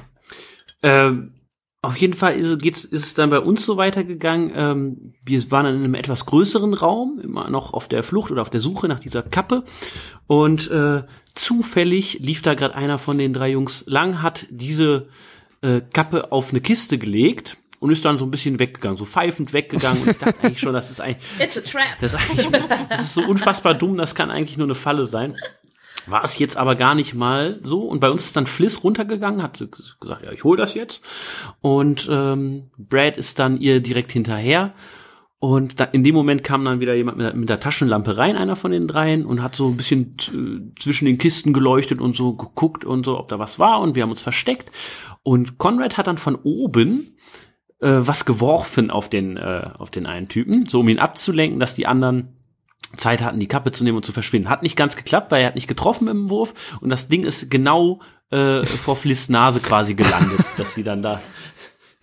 Ähm, auf jeden Fall ist, es- geht's, ist es dann bei uns so weitergegangen. Ähm, wir waren in einem etwas größeren Raum, immer noch auf der Flucht oder auf der Suche nach dieser Kappe. Und äh, zufällig lief da gerade einer von den drei Jungs lang, hat diese äh, Kappe auf eine Kiste gelegt und ist dann so ein bisschen weggegangen, so pfeifend weggegangen. Und ich dachte eigentlich schon, das ist eigentlich, It's a trap. das ist, eigentlich, das ist so unfassbar dumm, das kann eigentlich nur eine Falle sein. War es jetzt aber gar nicht mal so. Und bei uns ist dann Fliss runtergegangen, hat gesagt, ja, ich hol das jetzt. Und ähm, Brad ist dann ihr direkt hinterher. Und da, in dem Moment kam dann wieder jemand mit, der- mit der Taschenlampe rein, einer von den dreien, und hat so ein bisschen zwischen den Kisten geleuchtet und so geguckt und so, ob da was war. Und wir haben uns versteckt. Und Conrad hat dann von oben äh, was geworfen auf den, äh, auf den einen Typen, so um ihn abzulenken, dass die anderen Zeit hatten, die Kappe zu nehmen und zu verschwinden. Hat nicht ganz geklappt, weil er hat nicht getroffen im Wurf und das Ding ist genau äh, vor Fliss Nase quasi gelandet, dass die dann da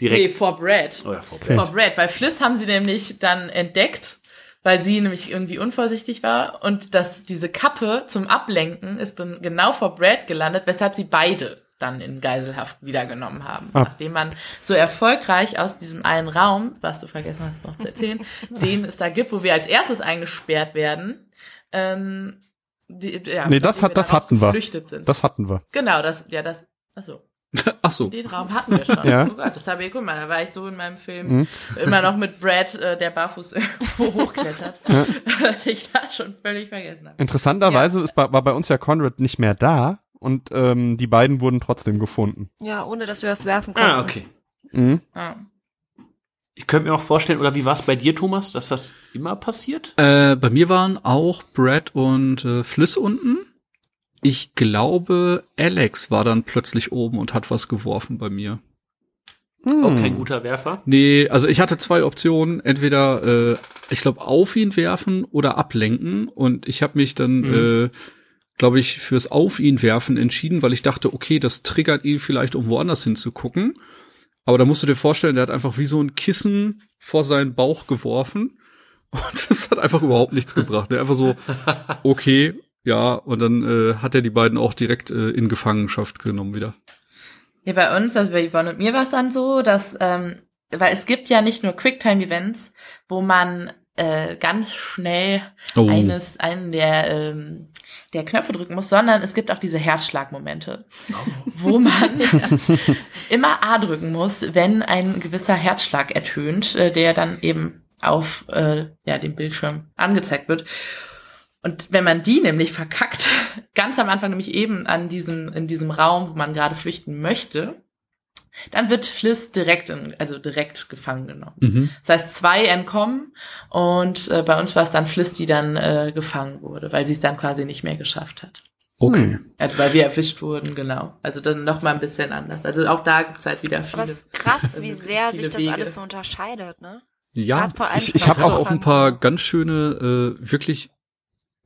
Nee, direkt vor Brad. oder vor Vor Brad, weil Fliss haben sie nämlich dann entdeckt, weil sie nämlich irgendwie unvorsichtig war und dass diese Kappe zum Ablenken ist dann genau vor Brad gelandet, weshalb sie beide dann in Geiselhaft wiedergenommen haben. Ah. Nachdem man so erfolgreich aus diesem einen Raum, was du vergessen hast noch zu erzählen, den es da gibt, wo wir als erstes eingesperrt werden, ähm, die, ja, Nee, das hat- das da hatten wir. Sind. Das hatten wir. genau, das, ja, das, achso. Ach so. Den Raum hatten wir schon. Ja. Oh Gott, das habe ich, guck mal, da war ich so in meinem Film immer noch mit Brad, äh, der barfuß irgendwo hochklettert, dass ich das schon völlig vergessen habe. Interessanterweise ist bei, war bei uns ja Conrad nicht mehr da und ähm, die beiden wurden trotzdem gefunden. Ja, ohne dass wir das werfen konnten. Ah, okay. Mhm. Ja. Ich könnte mir auch vorstellen, oder wie war es bei dir, Thomas, dass das immer passiert? Äh, bei mir waren auch Brad und äh, Fliss unten. Ich glaube, Alex war dann plötzlich oben und hat was geworfen bei mir. Auch Hm. kein guter Werfer. Nee, also ich hatte zwei Optionen, entweder äh, ich glaube auf ihn werfen oder ablenken und ich habe mich dann äh, glaube ich fürs auf ihn werfen entschieden, weil ich dachte, okay, das triggert ihn vielleicht um woanders hinzugucken. Aber da musst du dir vorstellen, der hat einfach wie so ein Kissen vor seinen Bauch geworfen und das hat einfach überhaupt nichts gebracht. Der einfach so okay, ja, und dann äh, hat er die beiden auch direkt äh, in Gefangenschaft genommen wieder. Ja, bei uns, also bei Yvonne und mir war es dann so, dass, ähm, weil es gibt ja nicht nur Quicktime-Events, wo man äh, ganz schnell Oh. eines, einen der, ähm, der Knöpfe drücken muss, sondern es gibt auch diese Herzschlagmomente, wo man immer A drücken muss, wenn ein gewisser Herzschlag ertönt, äh, der dann eben auf äh, ja, dem Bildschirm angezeigt wird. Und wenn man die nämlich verkackt, ganz am Anfang nämlich eben an diesem, in diesem Raum, wo man gerade flüchten möchte, dann wird Fliss direkt, in, also direkt gefangen genommen. Mhm. Das heißt, zwei entkommen und äh, bei uns war es dann Fliss, die dann äh, gefangen wurde, weil sie es dann quasi nicht mehr geschafft hat. Okay. Also weil wir erwischt wurden, genau. Also dann noch mal ein bisschen anders. Also auch da gibt's halt wieder viele. Aber es ist krass, wie sehr sich das Wege. alles so unterscheidet, ne? Ja, ich, ich habe auch, auch ein paar ganz schöne, äh, wirklich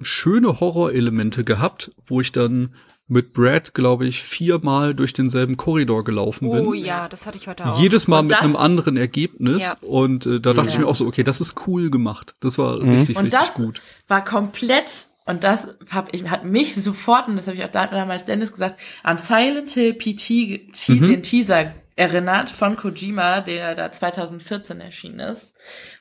schöne Horrorelemente gehabt, wo ich dann mit Brad, glaube ich, viermal durch denselben Korridor gelaufen bin. Oh ja, das hatte ich heute auch. Jedes Mal Und mit das- einem anderen Ergebnis. Ja. Und äh, da dachte ich Ja. mir auch so, okay, das ist cool gemacht. Das war Mhm. richtig, Und richtig das gut. war komplett und das hab ich, hat mich sofort, und das habe ich auch da- damals Dennis gesagt, an Silent Hill PT, T, Mhm. den Teaser erinnert von Kojima, der da 2014 erschienen ist.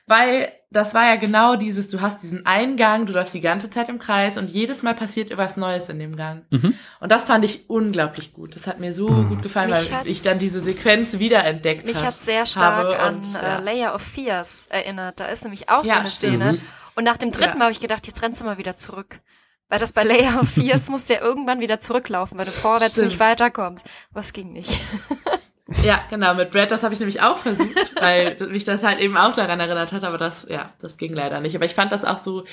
Weil das war ja genau dieses, du hast diesen Eingang, du läufst die ganze Zeit im Kreis und jedes Mal passiert etwas Neues in dem Gang. Mhm. Und das fand ich unglaublich gut. Das hat mir so gut gefallen, Mich weil ich dann diese Sequenz wiederentdeckt Mich hab- hat sehr stark habe an und, äh, ja. Layer of Fears erinnert. Da ist nämlich auch so Ja, eine stimmt. Szene. Und nach dem dritten Ja. Mal habe ich gedacht, jetzt rennst du mal wieder zurück. Weil das bei Layer of Fears musst du ja irgendwann wieder zurücklaufen, weil du vorwärts Stimmt. nicht weiterkommst. Was ging nicht. Ja, genau, mit Brad, das habe ich nämlich auch versucht, weil mich das halt eben auch daran erinnert hat, aber das, ja, das ging leider nicht. Aber ich fand das auch so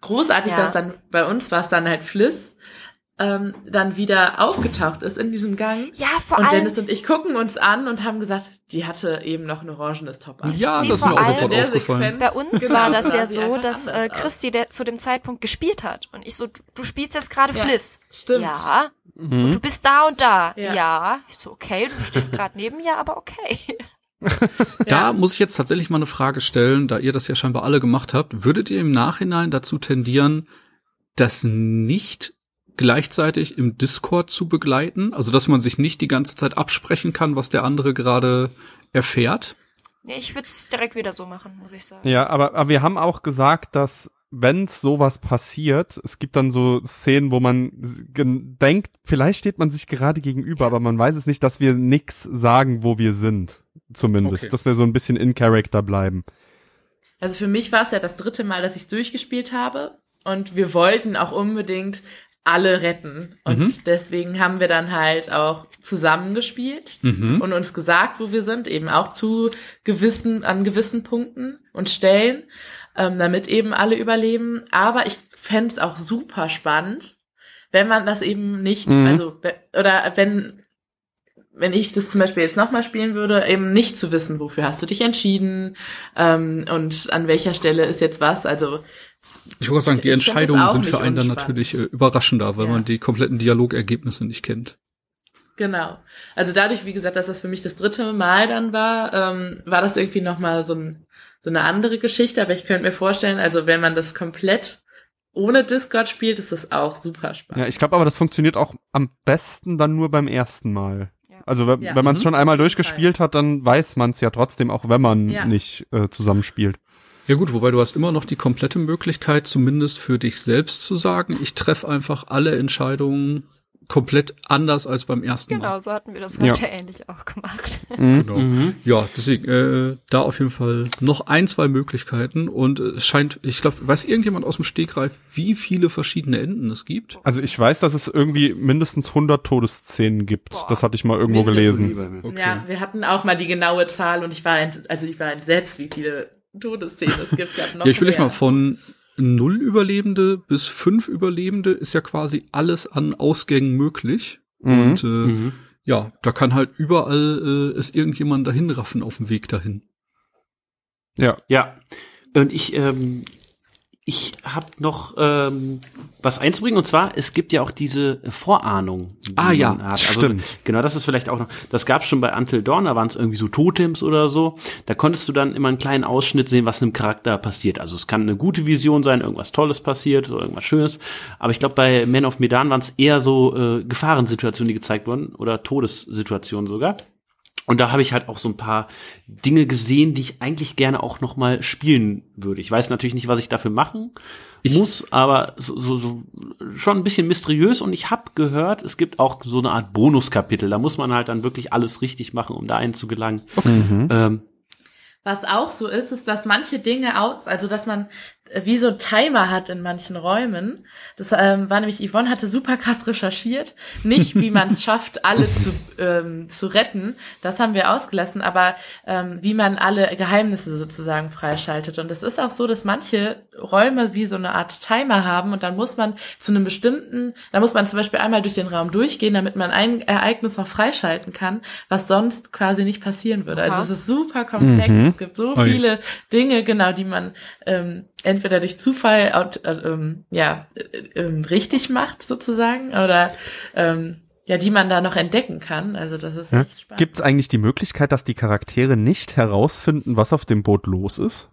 großartig, Ja. dass dann bei uns war es dann halt Fliss, ähm, dann wieder aufgetaucht ist in diesem Gang. Ja, vor und allem, Dennis und ich gucken uns an und haben gesagt, die hatte eben noch ein orangenes Top an. Ja, Nee, das ist mir auch sofort der aufgefallen. Sequenz- bei uns Genau, war das ja so, dass äh. Christi der zu dem Zeitpunkt gespielt hat. Und ich so, du, du spielst jetzt gerade Ja, Fliss. stimmt. Ja. Mhm. Und du bist da und da. Ja. Ja. Ich so, okay, du stehst gerade neben mir, aber okay. Da muss ich jetzt tatsächlich mal eine Frage stellen, da ihr das ja scheinbar alle gemacht habt. Würdet ihr im Nachhinein dazu tendieren, das nicht gleichzeitig im Discord zu begleiten? Also, dass man sich nicht die ganze Zeit absprechen kann, was der andere gerade erfährt? Nee, ich würde es direkt wieder so machen, muss ich sagen. Ja, aber, aber wir haben auch gesagt, dass wenn sowas passiert, es gibt dann so Szenen, wo man denkt, vielleicht steht man sich gerade gegenüber, aber man weiß es nicht, dass wir nix sagen, wo wir sind. Zumindest, Okay. dass wir so ein bisschen in Character bleiben. Also für mich war es ja das dritte Mal, dass ich es durchgespielt habe. Und wir wollten auch unbedingt alle retten. Und Mhm. deswegen haben wir dann halt auch zusammengespielt Mhm. und uns gesagt, wo wir sind, eben auch zu gewissen, an gewissen Punkten und Stellen, ähm, damit eben alle überleben. Aber ich fänd's es auch super spannend, wenn man das eben nicht, Mhm. also, oder wenn, wenn ich das zum Beispiel jetzt nochmal spielen würde, eben nicht zu wissen, wofür hast du dich entschieden ähm, und an welcher Stelle ist jetzt was. Also Ich wollte sagen, die Entscheidungen sind für einen dann natürlich äh, überraschender, weil Ja. man die kompletten Dialogergebnisse nicht kennt. Genau. Also dadurch, wie gesagt, dass das für mich das dritte Mal dann war, ähm, war das irgendwie nochmal so, ein, so eine andere Geschichte. Aber ich könnte mir vorstellen, also wenn man das komplett ohne Discord spielt, ist das auch super spannend. Ja, ich glaube aber, das funktioniert auch am besten dann nur beim ersten Mal. Ja. Also wenn, Ja. wenn man es Mhm. schon einmal durchgespielt hat, dann weiß man es ja trotzdem, auch wenn man Ja. nicht äh, zusammenspielt. Ja gut, wobei du hast immer noch die komplette Möglichkeit, zumindest für dich selbst zu sagen, ich treffe einfach alle Entscheidungen komplett anders als beim ersten Mal. Genau, so hatten wir das Ja. heute ähnlich auch gemacht. Mhm. Genau. Ja, deswegen, äh, da auf jeden Fall noch ein, zwei Möglichkeiten und es scheint, ich glaube, weiß irgendjemand aus dem Stegreif, wie viele verschiedene Enden es gibt? Also ich weiß, dass es irgendwie mindestens 100 Todesszenen gibt. Boah. Das hatte ich mal irgendwo Mindestens. gelesen. Okay. Ja, wir hatten auch mal die genaue Zahl und ich war, ent, also ich war entsetzt, wie viele Todesszenen es gibt. Noch Ja, ich will euch mal von null Überlebende bis fünf Überlebende ist ja quasi alles an Ausgängen möglich. Mhm. Und äh, ja, da kann halt überall äh, es irgendjemand dahin raffen auf dem Weg dahin. Ja. Ja. Und ich, ähm, ich habe noch ähm, was einzubringen und zwar es gibt ja auch diese Vorahnung. die Ah, ja. Also, stimmt. Genau, das ist vielleicht auch noch. Das gab schon bei Until Dawn, da waren es irgendwie so Totems oder so. Da konntest du dann immer einen kleinen Ausschnitt sehen, was einem Charakter passiert. Also es kann eine gute Vision sein, irgendwas Tolles passiert oder irgendwas Schönes. Aber ich glaube bei Man of Medan waren es eher so äh, Gefahrensituationen, die gezeigt wurden oder Todessituationen sogar. Und da habe ich halt auch so ein paar Dinge gesehen, die ich eigentlich gerne auch noch mal spielen würde. Ich weiß natürlich nicht, was ich dafür machen muss, aber so, so, so schon ein bisschen mysteriös. Und ich habe gehört, es gibt auch so eine Art Bonuskapitel. Da muss man halt dann wirklich alles richtig machen, um da einzugelangen. Mhm. Ähm, Was auch so ist, ist, dass manche Dinge aus, also dass man wie so Timer hat in manchen Räumen. Das ähm, war nämlich, Yvonne hatte super krass recherchiert. Nicht, wie man es schafft, alle zu, ähm, zu retten. Das haben wir ausgelassen, aber ähm, wie man alle Geheimnisse sozusagen freischaltet. Und es ist auch so, dass manche Räume wie so eine Art Timer haben und dann muss man zu einem bestimmten, da muss man zum Beispiel einmal durch den Raum durchgehen, damit man ein Ereignis noch freischalten kann, was sonst quasi nicht passieren würde. Aha. Also es ist super komplex. Mhm. Es gibt so Ui. viele Dinge, genau, die man ähm, entweder durch Zufall aut- äh, ähm, ja äh, ähm, richtig macht sozusagen oder ähm, ja, die man da noch entdecken kann. Also das ist Ja. echt spannend. Gibt es eigentlich die Möglichkeit, dass die Charaktere nicht herausfinden, was auf dem Boot los ist?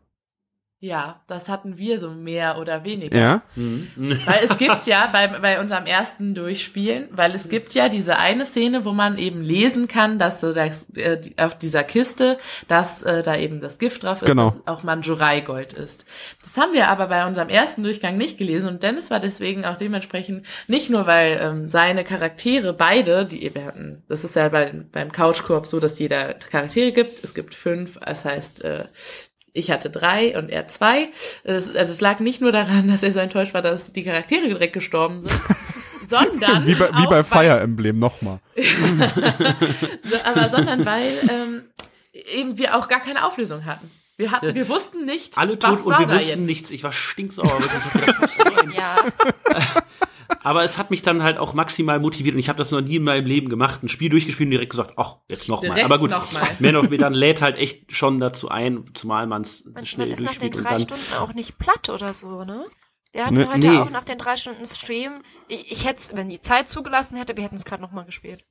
Ja, das hatten wir so mehr oder weniger. Ja. Weil es gibt ja bei, bei unserem ersten Durchspielen, weil es gibt ja diese eine Szene, wo man eben lesen kann, dass so das, äh, auf dieser Kiste, dass äh, da eben das Gift drauf ist, Genau. dass auch Manjurei-Gold ist. Das haben wir aber bei unserem ersten Durchgang nicht gelesen und Dennis war deswegen auch dementsprechend nicht nur, weil ähm, seine Charaktere beide, die wir hatten, das ist ja bei, beim Couchkorb so, dass jeder Charaktere gibt. Es gibt fünf, das heißt, äh, ich hatte drei und er zwei. Das, also es lag nicht nur daran, dass er so enttäuscht war, dass die Charaktere direkt gestorben sind, sondern Wie bei, wie bei Fire Emblem nochmal. So, aber sondern weil ähm, eben wir auch gar keine Auflösung hatten. Wir hatten, wir wussten nicht, Alle was tot und war wir wussten jetzt. nichts. Ich war stinksauer. gedacht, Ja, Aber es hat mich dann halt auch maximal motiviert und ich habe das noch nie in meinem Leben gemacht. Ein Spiel durchgespielt und direkt gesagt, ach, jetzt noch mal. Direkt Aber gut, noch mal. Man of Medan lädt halt echt schon dazu ein, zumal man es man, schnell man ist nach den drei. Stunden auch nicht platt oder so, ne? Wir hatten Ne, heute nee. auch nach den drei Stunden Stream, ich, ich hätte wenn die Zeit zugelassen hätte, wir hätten es gerade noch mal gespielt.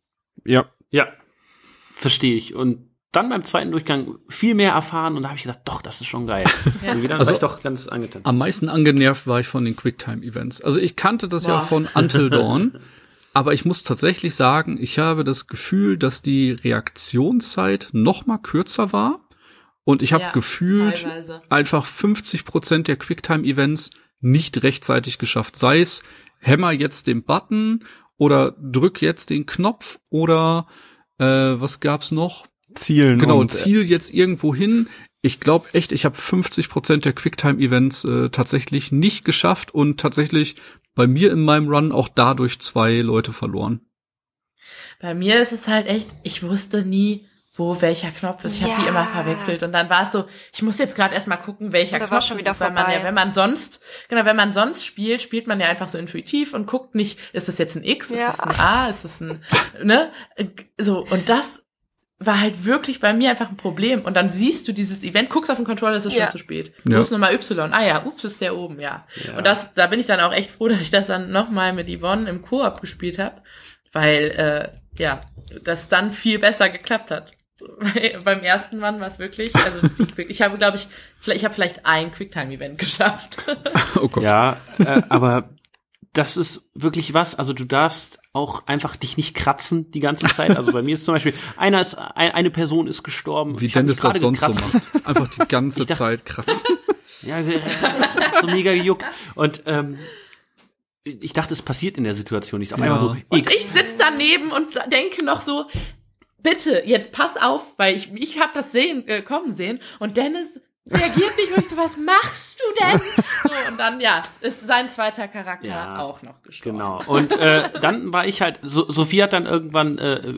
Ja. Ja, verstehe ich. Und dann beim zweiten Durchgang viel mehr erfahren und da habe ich gedacht, doch, das ist schon geil. Und wieder Also- war ich doch ganz angetan. Am meisten angenervt war ich von den Quicktime-Events. Also ich kannte das ja Boah. von Until Dawn, aber ich muss tatsächlich sagen, ich habe das Gefühl, dass die Reaktionszeit noch mal kürzer war und ich habe Ja, gefühlt teilweise. einfach 50 Prozent der Quicktime-Events nicht rechtzeitig geschafft. Sei es hämmer jetzt den Button oder drück jetzt den Knopf oder äh, was gab's noch? Zielen. Genau, und, Ziel jetzt irgendwo hin. Ich glaube echt, ich habe 50 Prozent der Quicktime-Events äh, tatsächlich nicht geschafft und tatsächlich bei mir in meinem Run auch dadurch zwei Leute verloren. Bei mir ist es halt echt, ich wusste nie, wo welcher Knopf ist. Ich habe die Ja. immer verwechselt und dann war es so, ich muss jetzt gerade erstmal gucken, welcher da Knopf schon es wieder ist, weil man vorbei. ja, wenn man sonst, genau, wenn man sonst spielt, spielt man ja einfach so intuitiv und guckt nicht, ist das jetzt ein X, ist Ja. das ein A, ist das ein, ne, so und das war halt wirklich bei mir einfach ein Problem und dann siehst du dieses Event, guckst auf den Controller, es ist Ja. schon zu spät. Ja. Ist Nummer Y? Ah ja, ups, ist der oben, ja. Ja. Und das, da bin ich dann auch echt froh, dass ich das dann nochmal mit Yvonne im Koop gespielt habe, weil, äh, ja, das dann viel besser geklappt hat. Beim ersten Mal war es wirklich, also ich habe, glaube ich, vielleicht, ich habe vielleicht ein Quicktime-Event geschafft. Oh Gott. Ja, äh, aber das ist wirklich was. Also du darfst auch einfach dich nicht kratzen die ganze Zeit. Also bei mir ist zum Beispiel einer ist ein, eine Person ist gestorben. Wie Dennis das sonst so gekratzt. macht. Einfach die ganze dachte- Zeit kratzen. Ja, äh, so mega gejuckt. Und ähm, ich dachte, es passiert in der Situation nicht. Auf Ja. einmal so Und X. ich sitz daneben und denke noch so, bitte, jetzt pass auf, weil ich, ich habe das sehen, äh, kommen sehen und Dennis reagiert nicht und ich so, was machst du denn? Und dann, ja, ist sein zweiter Charakter Ja, auch noch gestorben. Genau. Und äh, dann war ich halt, so, Sophie hat dann irgendwann äh,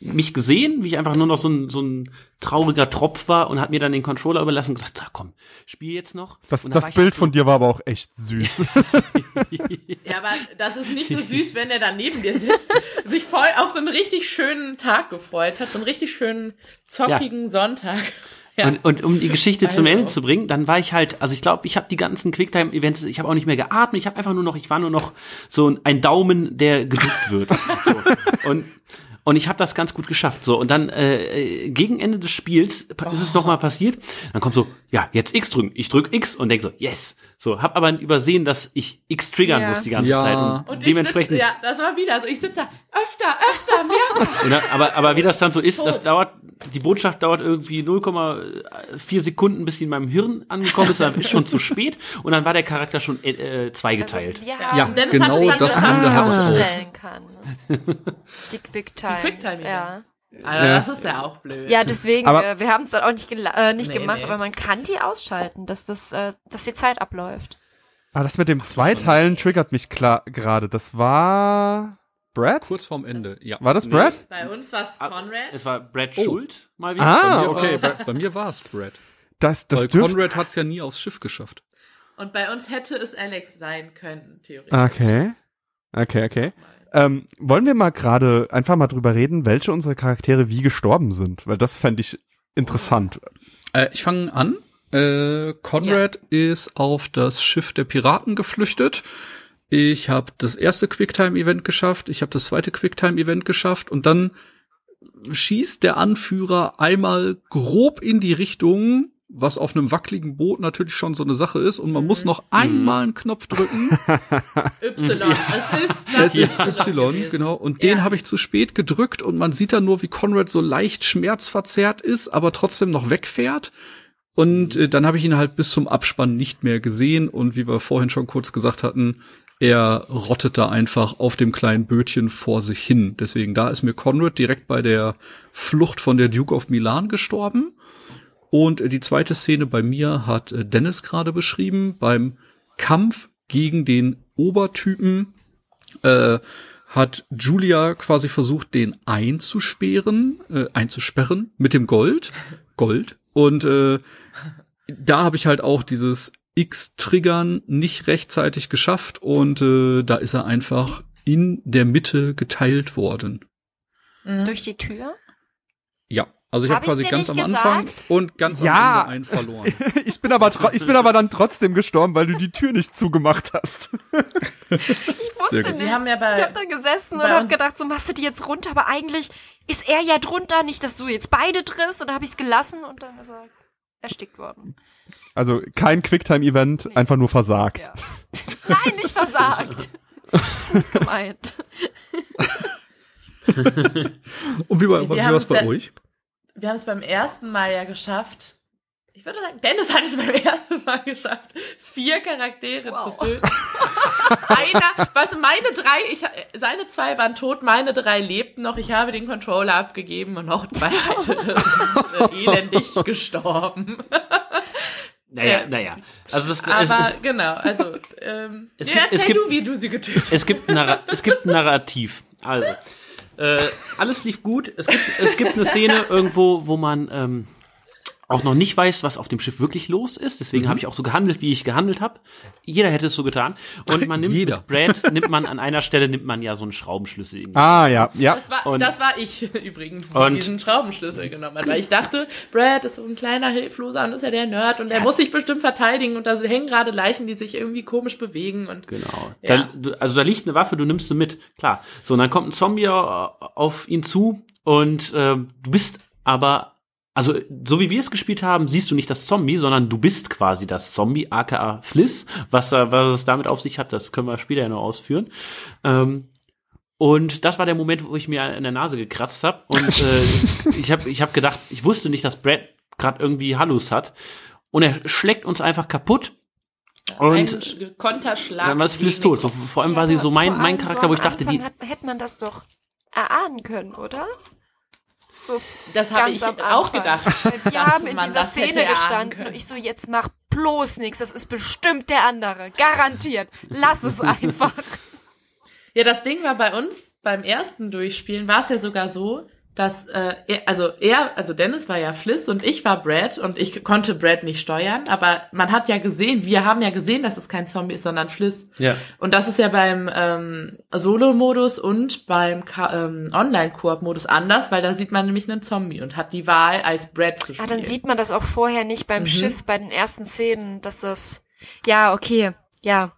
mich gesehen, wie ich einfach nur noch so ein, so ein trauriger Tropf war und hat mir dann den Controller überlassen und gesagt, "Ah, komm, spiel jetzt noch. das dann das Bild halt so- von dir war aber auch echt süß. Ja, aber das ist nicht so süß, wenn er da neben dir sitzt, sich voll auf so einen richtig schönen Tag gefreut hat, so einen richtig schönen zockigen Sonntag. Ja. Und, und um die Geschichte zum. Ende zu bringen, dann war ich halt, also ich glaube, ich habe die ganzen Quicktime-Events, ich habe auch nicht mehr geatmet, ich habe einfach nur noch, ich war nur noch so ein Daumen, der gedrückt wird. so. Und und ich habe das ganz gut geschafft. So und dann äh, äh, gegen Ende des Spiels ist es noch mal passiert. Dann kommt so, ja jetzt X drücken. Ich drück X und denk so, yes. So, hab aber übersehen, dass ich X triggern Ja. muss die ganze Ja. Zeit Und und, ich dementsprechend. sitze, ja, das war wieder so. Ich sitze da öfter, öfter, mehrfach. Dann, aber, aber wie das dann so ist, das Tot. dauert, die Botschaft dauert irgendwie 0,4 Sekunden, bis sie in meinem Hirn angekommen ist, dann ist schon zu spät und dann war der Charakter schon äh, äh, zweigeteilt. Wir Ja, Ja, und Dennis genau hat es dann das geschafft. Ende hat es auch. stellen kann. Die Quicktime. Die Quicktime, ja. Also, Ja. das ist ja auch blöd. Ja, deswegen, Aber- äh, wir haben es dann auch nicht, äh, nicht Nee, gemacht, nee. aber man kann die ausschalten, dass das, äh, dass die Zeit abläuft. Aber das mit dem Zweiteilen triggert mich klar gerade. Das war Brad? Kurz vorm Ende, ja. War das Nee. Brad? Bei uns war es Ah, Conrad. Es war Brad Oh. Schuld mal wieder. Ah, bei mir okay. Bei mir war es Brad. Das, das Weil. Conrad hat's ja nie aufs Schiff geschafft. Und bei uns hätte es Alex sein können, theoretisch. Okay. Okay, okay. Ähm, wollen wir mal gerade einfach mal drüber reden, welche unserer Charaktere wie gestorben sind? Weil das fände ich interessant. Äh, ich fange an. Äh, Conrad ist auf das Schiff der Piraten geflüchtet. Ich habe das erste Quicktime-Event geschafft. Ich habe das zweite Quicktime-Event geschafft. Und dann schießt der Anführer einmal grob in die Richtung, was auf einem wackeligen Boot natürlich schon so eine Sache ist. Und man muss noch einmal einen Knopf drücken. Y. Es ist das Es ist Y, gewesen. genau. Und den Ja. habe ich zu spät gedrückt und man sieht dann nur, wie Conrad so leicht schmerzverzerrt ist, aber trotzdem noch wegfährt. Und äh, dann habe ich ihn halt bis zum Abspann nicht mehr gesehen und wie wir vorhin schon kurz gesagt hatten, er rottet da einfach auf dem kleinen Bötchen vor sich hin. Deswegen da ist mir Conrad direkt bei der Flucht von der Duke of Milan gestorben. Und die zweite Szene bei mir hat äh, Dennis gerade beschrieben, beim Kampf gegen den Obertypen äh, hat Julia quasi versucht, den einzusperren, äh, einzusperren mit dem Gold. Gold. Und äh, da habe ich halt auch dieses X-Triggern nicht rechtzeitig geschafft und äh, da ist er einfach in der Mitte geteilt worden. Mhm. Durch die Tür? Ja, also ich habe Hab quasi dir ganz am nicht Anfang gesagt? und ganz Ja. am Ende einen verloren. Ich bin aber ich bin aber dann trotzdem gestorben, weil du die Tür nicht zugemacht hast. Ich wusste nicht. Wir haben ja bei- ich habe da gesessen und habe gedacht, so machst du die jetzt runter, aber eigentlich ist er ja drunter, nicht, dass du jetzt beide triffst. Und da habe ich es gelassen und dann ist er erstickt worden. Also kein Quicktime-Event, einfach nur versagt. Ja. Nein, nicht versagt. ist gut gemeint. Und wie war, es bei euch? Wir haben es beim ersten Mal ja geschafft. Ich würde sagen, Dennis hat es beim ersten Mal geschafft, vier Charaktere Wow. zu töten. Einer, was meine drei, ich, seine zwei waren tot, meine drei lebten noch. Ich habe den Controller abgegeben und noch zwei weitere sind äh, elendig gestorben. Naja, Ja. naja. Also das, es, Aber es, genau, also ähm, Es ja, gibt- erzähl es gibt- du, wie du sie getötet hast. es gibt ein Narra es gibt ein Narrativ. Also äh, alles lief gut. Es gibt es gibt eine Szene irgendwo, wo man ähm, auch noch nicht weiß, was auf dem Schiff wirklich los ist. Deswegen habe ich auch so gehandelt, wie ich gehandelt habe. Jeder hätte es so getan. Und man nimmt Jeder. Brad nimmt man an einer Stelle nimmt man ja so einen Schraubenschlüssel. irgendwie. Ah, ja, ja. Das war, Und- das war ich übrigens, die Und- diesen Schraubenschlüssel genommen hat. Weil ich dachte, Brad ist so ein kleiner Hilfloser und ist ja der Nerd und er muss sich bestimmt verteidigen und da hängen gerade Leichen, die sich irgendwie komisch bewegen und Genau. Ja. Da, also da liegt eine Waffe, du nimmst sie mit. Klar. So, und dann kommt ein Zombie äh, auf ihn zu und äh, du bist aber, also so wie wir es gespielt haben, siehst du nicht das Zombie, sondern du bist quasi das Zombie, aka Fliss. Was, äh, was es damit auf sich hat, das können wir später ja noch ausführen. Ähm, und das war der Moment, wo ich mir in der Nase gekratzt habe. Und äh, ich habe ich hab gedacht, ich wusste nicht, dass Brad gerade irgendwie Hallus hat. Und er schlägt uns einfach kaputt. Und ein Konterschlag. dann war es Fliss tot. So, vor allem war sie so mein, mein Charakter, wo ich dachte, die, Hat, hätte man das doch erahnen können, oder? So Das habe ich auch gedacht. Wir haben in dieser Szene gestanden und ich so, jetzt mach bloß nichts, das ist bestimmt der andere. Garantiert. Lass es einfach. Ja, das Ding war bei uns beim ersten Durchspielen war es ja sogar so, dass äh, er, also er, also Dennis war ja Fliss und ich war Brad und ich konnte Brad nicht steuern, aber man hat ja gesehen, wir haben ja gesehen, dass es kein Zombie ist, sondern Fliss. ja. Und das ist ja beim ähm, Solo-Modus und beim Ka ähm, Online-Koop-Modus anders, weil da sieht man nämlich einen Zombie und hat die Wahl, als Brad zu Ah, spielen. dann sieht man das auch vorher nicht beim Mhm. Schiff, bei den ersten Szenen, dass das, ja, okay, ja.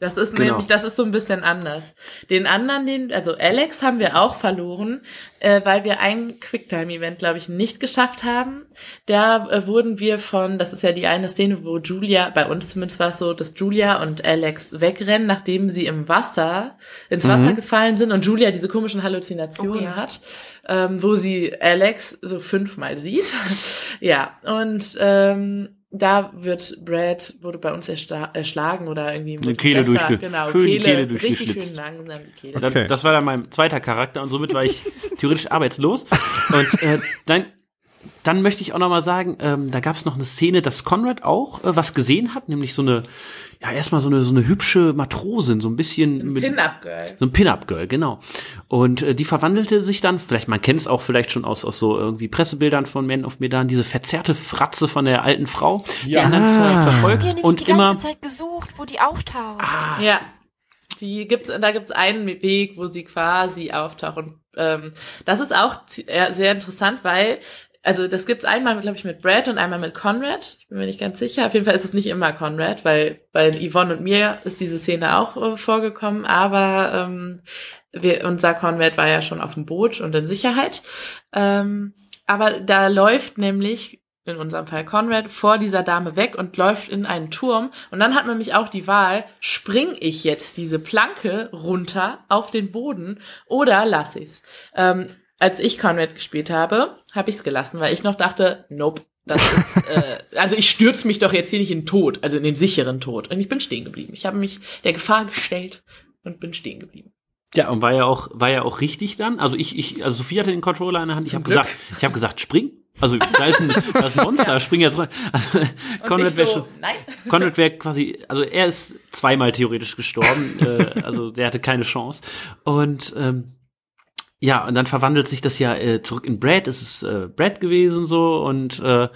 Das ist Genau. nämlich, das ist so ein bisschen anders. Den anderen, den, also Alex haben wir auch verloren, äh, weil wir ein Quicktime-Event, glaube ich, nicht geschafft haben. Da äh, wurden wir von, das ist ja die eine Szene, wo Julia, bei uns zumindest war es so, dass Julia und Alex wegrennen, nachdem sie im Wasser, ins Wasser gefallen sind und Julia diese komischen Halluzinationen Oh ja. hat, ähm, wo sie Alex so fünfmal sieht. ja, und ähm, da wird Brad, wurde bei uns erschlagen oder irgendwie mit Kehle durchge- genau, schön die Kehle, Kehle richtig durchgeschlitzt. schön langsam die Kehle. Und dann, Okay. Das war dann mein zweiter Charakter und somit war ich theoretisch arbeitslos. Und äh, dann, dann möchte ich auch noch mal sagen, ähm, da gab es noch eine Szene, dass Conrad auch äh, was gesehen hat, nämlich so eine, ja erstmal so eine so eine hübsche Matrosin, so ein bisschen mit Pin-Up-Girl. so ein Pin-Up-Girl, genau. Und äh, die verwandelte sich dann, vielleicht, man kennt es auch vielleicht schon aus, aus so irgendwie Pressebildern von Men of Medan, diese verzerrte Fratze von der alten Frau, die Ja. anderen ver verfolgt nämlich und die ganze immer, Zeit gesucht, wo die auftaucht. Ja. Die gibt's, da gibt's einen Weg, wo sie quasi auftaucht. Und ähm, das ist auch äh, sehr interessant, weil, also das gibt's einmal, glaube ich, mit Brad und einmal mit Conrad. Ich bin mir nicht ganz sicher. Auf jeden Fall ist es nicht immer Conrad, weil bei Yvonne und mir ist diese Szene auch äh, vorgekommen, aber ähm, wir, unser Conrad war ja schon auf dem Boot und in Sicherheit. Ähm, aber da läuft nämlich in unserem Fall Conrad, vor dieser Dame weg und läuft in einen Turm. Und dann hat man nämlich auch die Wahl, spring ich jetzt diese Planke runter auf den Boden oder lass ich's? Ähm, als ich Conrad gespielt habe, habe ich's gelassen, weil ich noch dachte, nope. Das ist, äh, also ich stürze mich doch jetzt hier nicht in den Tod, also in den sicheren Tod. Und ich bin stehen geblieben. Ich habe mich der Gefahr gestellt und bin stehen geblieben. ja, und war ja auch, war ja auch richtig dann. Also ich, ich, also Sophie hatte den Controller in der Hand, ich habe gesagt, ich habe gesagt, spring. Also da ist ein, da ist ein Monster, spring jetzt rein. Also, Und Conrad ich wäre schon, nein. Conrad wäre quasi, also er ist zweimal theoretisch gestorben, äh, also der hatte keine Chance. Und ähm, ja, und dann verwandelt sich das ja äh, zurück in Brad. Es ist äh, Brad gewesen so und äh,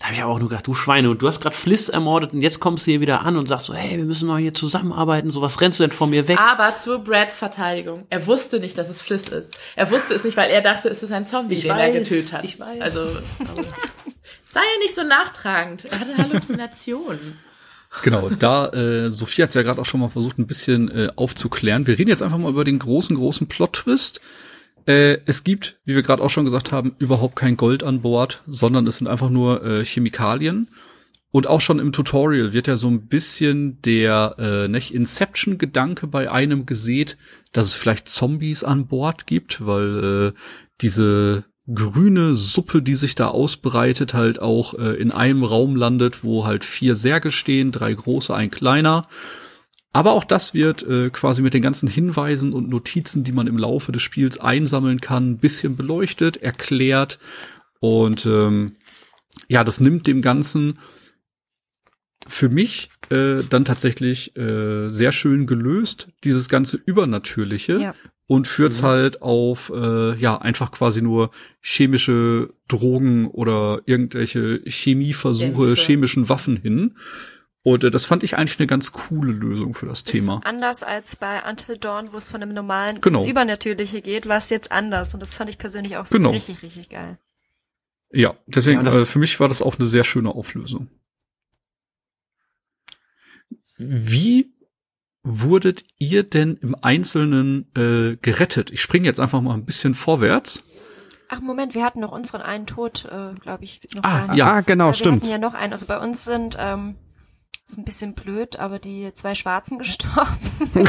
da habe ich aber auch nur gedacht, du Schweine, und du hast gerade Fliss ermordet und jetzt kommst du hier wieder an und sagst so, hey, wir müssen noch hier zusammenarbeiten, so was rennst du denn vor mir weg? Aber zu Brads Verteidigung. Er wusste nicht, dass es Fliss ist. Er wusste es nicht, weil er dachte, es ist ein Zombie, Ich den er weiß, getötet hat. ich weiß. Also, sei ja nicht so nachtragend. Er hatte Halluzinationen. Genau, da äh, Sophie hat es ja gerade auch schon mal versucht, ein bisschen äh, aufzuklären. Wir reden jetzt einfach mal über den großen, großen Plot-Twist. Äh, es gibt, wie wir gerade auch schon gesagt haben, überhaupt kein Gold an Bord, sondern es sind einfach nur äh, Chemikalien. Und auch schon im Tutorial wird ja so ein bisschen der äh, nicht Inception-Gedanke bei einem gesät, dass es vielleicht Zombies an Bord gibt, weil äh, diese grüne Suppe, die sich da ausbreitet, halt auch äh, in einem Raum landet, wo halt vier Särge stehen, drei große, ein kleiner. Aber auch das wird äh, quasi mit den ganzen Hinweisen und Notizen, die man im Laufe des Spiels einsammeln kann, ein bisschen beleuchtet, erklärt. Und ähm, ja, das nimmt dem Ganzen für mich äh, dann tatsächlich äh, sehr schön gelöst, dieses ganze Übernatürliche. Ja. Und führt's halt auf, äh, ja, einfach quasi nur chemische Drogen oder irgendwelche Chemieversuche, Dämpfe. chemischen Waffen hin. Und äh, das fand ich eigentlich eine ganz coole Lösung für das Thema. Ist anders als bei Until Dawn, wo es von einem normalen Genau. ins Übernatürliche geht, war es jetzt anders. Und das fand ich persönlich auch Genau. richtig, richtig geil. Ja, deswegen, Ja, äh, für mich war das auch eine sehr schöne Auflösung. Wie wurdet ihr denn im Einzelnen äh, gerettet? Ich springe jetzt einfach mal ein bisschen vorwärts. Ach Moment, wir hatten noch unseren einen Tod, äh, glaube ich, noch Ah, ja. ah, genau, Wir stimmt. hatten ja noch einen. Also bei uns sind, ähm, ist ein bisschen blöd, aber die zwei Schwarzen gestorben.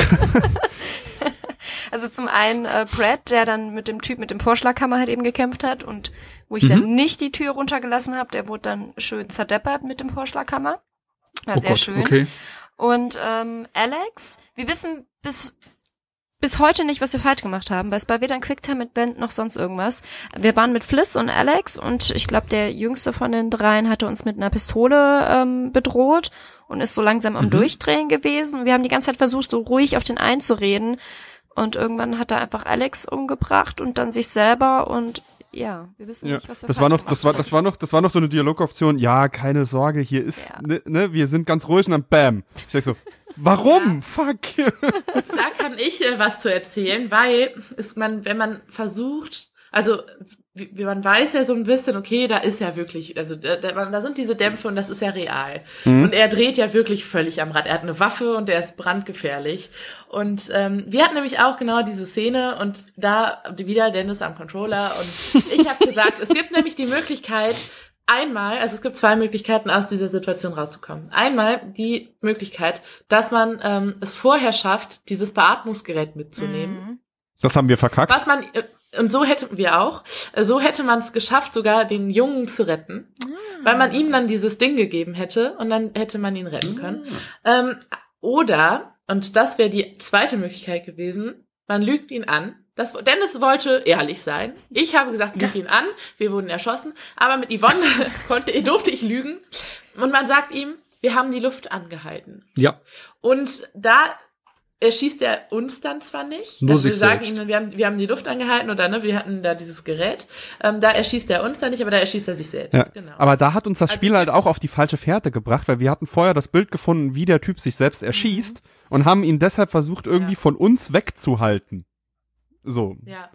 also zum einen äh, Brad, der dann mit dem Typ mit dem Vorschlaghammer halt eben gekämpft hat und wo ich Mhm. dann nicht die Tür runtergelassen habe, der wurde dann schön zerdeppert mit dem Vorschlaghammer. War oh sehr Gott, schön. okay. Und ähm, Alex, wir wissen bis bis heute nicht, was wir falsch gemacht haben, weil es war weder ein Quicktime mit Band noch sonst irgendwas. Wir waren mit Fliss und Alex und ich glaube, der jüngste von den dreien hatte uns mit einer Pistole ähm, bedroht und ist so langsam am Mhm. Durchdrehen gewesen. Wir haben die ganze Zeit versucht, so ruhig auf den einzureden und irgendwann hat er einfach Alex umgebracht und dann sich selber und ja, wir wissen Ja, nicht, was wir das war noch, das war, haben. das war noch, das war noch so eine Dialogoption. Ja, keine Sorge, hier ist, Ja. ne, ne, wir sind ganz ruhig und dann Bam. Ich denk so, warum? Fuck. Da kann ich äh, was zu erzählen, weil ist man, wenn man versucht, also wie, man weiß ja so ein bisschen, okay, da ist ja wirklich, also da, da, sind diese Dämpfe und das ist ja real. Und er dreht ja wirklich völlig am Rad. Er hat eine Waffe und er ist brandgefährlich. Und ähm, wir hatten nämlich auch genau diese Szene und da wieder Dennis am Controller und ich habe gesagt, es gibt nämlich die Möglichkeit, Einmal, also es gibt zwei Möglichkeiten, aus dieser Situation rauszukommen. Einmal die Möglichkeit, dass man ähm, es vorher schafft, dieses Beatmungsgerät mitzunehmen. Mhm. Das haben wir verkackt. Was man, äh, und so hätten wir auch, äh, so hätte man es geschafft, sogar den Jungen zu retten, weil man ihm dann dieses Ding gegeben hätte und dann hätte man ihn retten können. Ähm, oder, und das wäre die zweite Möglichkeit gewesen, man lügt ihn an. Das, Dennis wollte ehrlich sein. Ich habe gesagt, lüg ihn an. Wir wurden erschossen. Aber mit Yvonne konnte, durfte ich lügen. Und man sagt ihm, wir haben die Luft angehalten. Ja, Und da erschießt er uns dann zwar nicht. Nur also wir sagen selbst. ihm, wir haben, wir haben die Luft angehalten oder ne, wir hatten da dieses Gerät. Ähm, da erschießt er uns dann nicht, aber da erschießt er sich selbst. Ja, Genau. aber da hat uns das Also Spiel halt auch auf die falsche Fährte gebracht, weil wir hatten vorher das Bild gefunden, wie der Typ sich selbst erschießt und haben ihn deshalb versucht, irgendwie Mhm. Ja. von uns wegzuhalten. So, ja.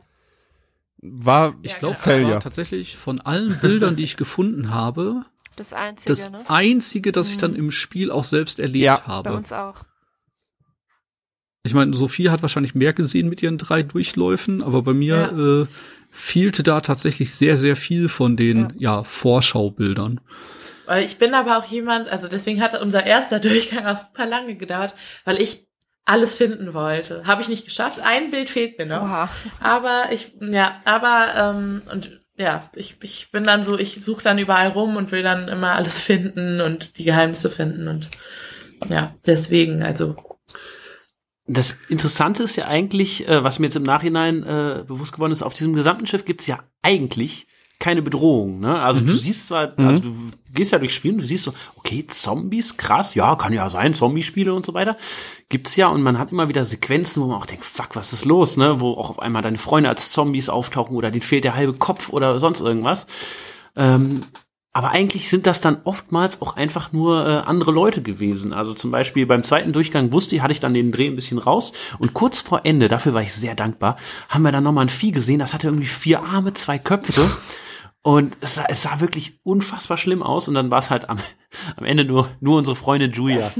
war, ich Ja, glaube, genau. das Failure. war tatsächlich von allen Bildern, die ich gefunden habe, Das Einzige, das ne? einzige, das ich Mhm. dann im Spiel auch selbst erlebt Ja. Bei habe. uns auch. Ich meine, Sophie hat wahrscheinlich mehr gesehen mit ihren drei Durchläufen, aber bei mir äh, fehlte da tatsächlich sehr, sehr viel von den ja. Vorschaubildern. Weil ich bin aber auch jemand, also deswegen hat unser erster Durchgang auch super lange gedauert, weil ich alles finden wollte. Habe ich nicht geschafft. Ein Bild fehlt mir noch. Oha. Aber ich, ja, aber, ähm, und ja, ich, ich bin dann so, ich suche dann überall rum und will dann immer alles finden und die Geheimnisse finden und ja, deswegen, also. Das Interessante ist ja eigentlich, äh, was mir jetzt im Nachhinein äh, bewusst geworden ist, auf diesem gesamten Schiff gibt es ja eigentlich keine Bedrohung. Ne? Also du siehst zwar, also du gehst ja durchs Spiel und du siehst so, okay, Zombies, krass, ja, kann ja sein, Zombie-Spiele und so weiter. Gibt's ja und man hat immer wieder Sequenzen, wo man auch denkt, fuck, was ist los, ne? Wo auch auf einmal deine Freunde als Zombies auftauchen oder denen fehlt der halbe Kopf oder sonst irgendwas. Ähm, aber eigentlich sind das dann oftmals auch einfach nur äh, andere Leute gewesen. Also zum Beispiel beim zweiten Durchgang wusste ich, hatte ich dann den Dreh ein bisschen raus. Und kurz vor Ende, dafür war ich sehr dankbar, haben wir dann nochmal ein Vieh gesehen, das hatte irgendwie vier Arme, zwei Köpfe. Und es sah, es sah wirklich unfassbar schlimm aus. Und dann war es halt am, am Ende nur, nur unsere Freundin Julia.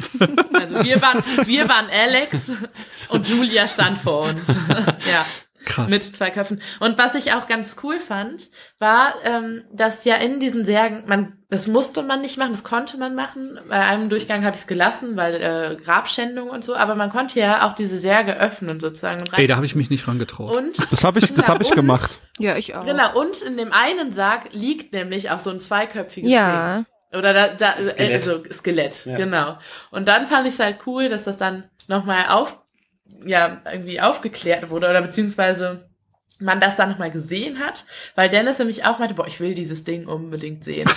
Also wir waren, wir waren Alex und Julia stand vor uns. ja. Krass. Mit zwei Köpfen. Und was ich auch ganz cool fand, war, ähm, dass ja in diesen Särgen, man, das musste man nicht machen, das konnte man machen. Bei einem Durchgang habe ich es gelassen, weil äh, Grabschändung und so, aber man konnte ja auch diese Särge öffnen sozusagen. Und Ey, da habe ich mich nicht rangetraut. und Das habe ich, das hab ich und- gemacht. Ja, ich auch. Genau, und in dem einen Sarg liegt nämlich auch so ein zweiköpfiges Ja. Ding. Oder da, da Skelett. also Skelett, Ja. genau. Und dann fand ich es halt cool, dass das dann nochmal auf, ja, irgendwie aufgeklärt wurde oder beziehungsweise man das dann nochmal gesehen hat, weil Dennis nämlich auch meinte, boah, ich will dieses Ding unbedingt sehen.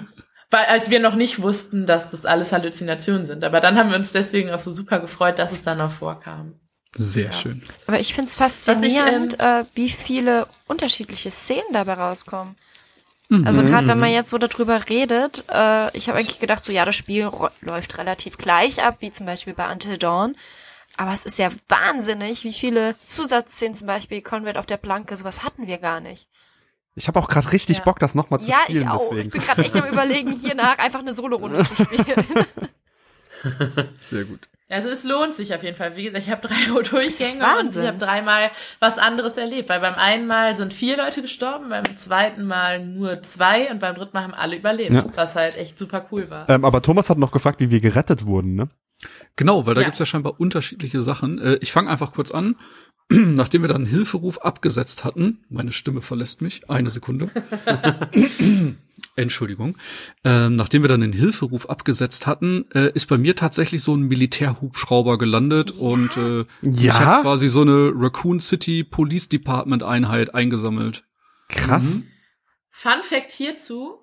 weil als wir noch nicht wussten, dass das alles Halluzinationen sind. Aber dann haben wir uns deswegen auch so super gefreut, dass es dann noch vorkam. Sehr schön. Aber ich find's faszinierend, äh, wie viele unterschiedliche Szenen dabei rauskommen. Also gerade wenn man jetzt so darüber redet, äh, ich habe eigentlich gedacht, so ja, das Spiel läuft relativ gleich ab, wie zum Beispiel bei Until Dawn. Aber es ist ja wahnsinnig, wie viele Zusatzszenen zum Beispiel Conrad auf der Planke, sowas hatten wir gar nicht. Ich habe auch gerade richtig Ja. Bock, das nochmal zu ja, spielen. ich auch. Deswegen. Ich bin gerade echt am überlegen, hier nach einfach eine Solo-Runde zu spielen. Sehr gut. Also es lohnt sich auf jeden Fall. Wie gesagt, ich habe drei Durchgänge und ich habe dreimal was anderes erlebt. Weil beim einen Mal sind vier Leute gestorben, beim zweiten Mal nur zwei und beim dritten Mal haben alle überlebt. Ja. Was halt echt super cool war. Ähm, aber Thomas hat noch gefragt, wie wir gerettet wurden, ne? Genau, weil da Ja. gibt's ja scheinbar unterschiedliche Sachen. Äh, ich fange einfach kurz an. Nachdem wir dann einen Hilferuf abgesetzt hatten, meine Stimme verlässt mich, eine Sekunde. Entschuldigung. Ähm, nachdem wir dann den Hilferuf abgesetzt hatten, äh, ist bei mir tatsächlich so ein Militärhubschrauber gelandet und äh, ich Ja? habe quasi so eine Raccoon City Police Department Einheit eingesammelt. Krass. Fun Fact hierzu,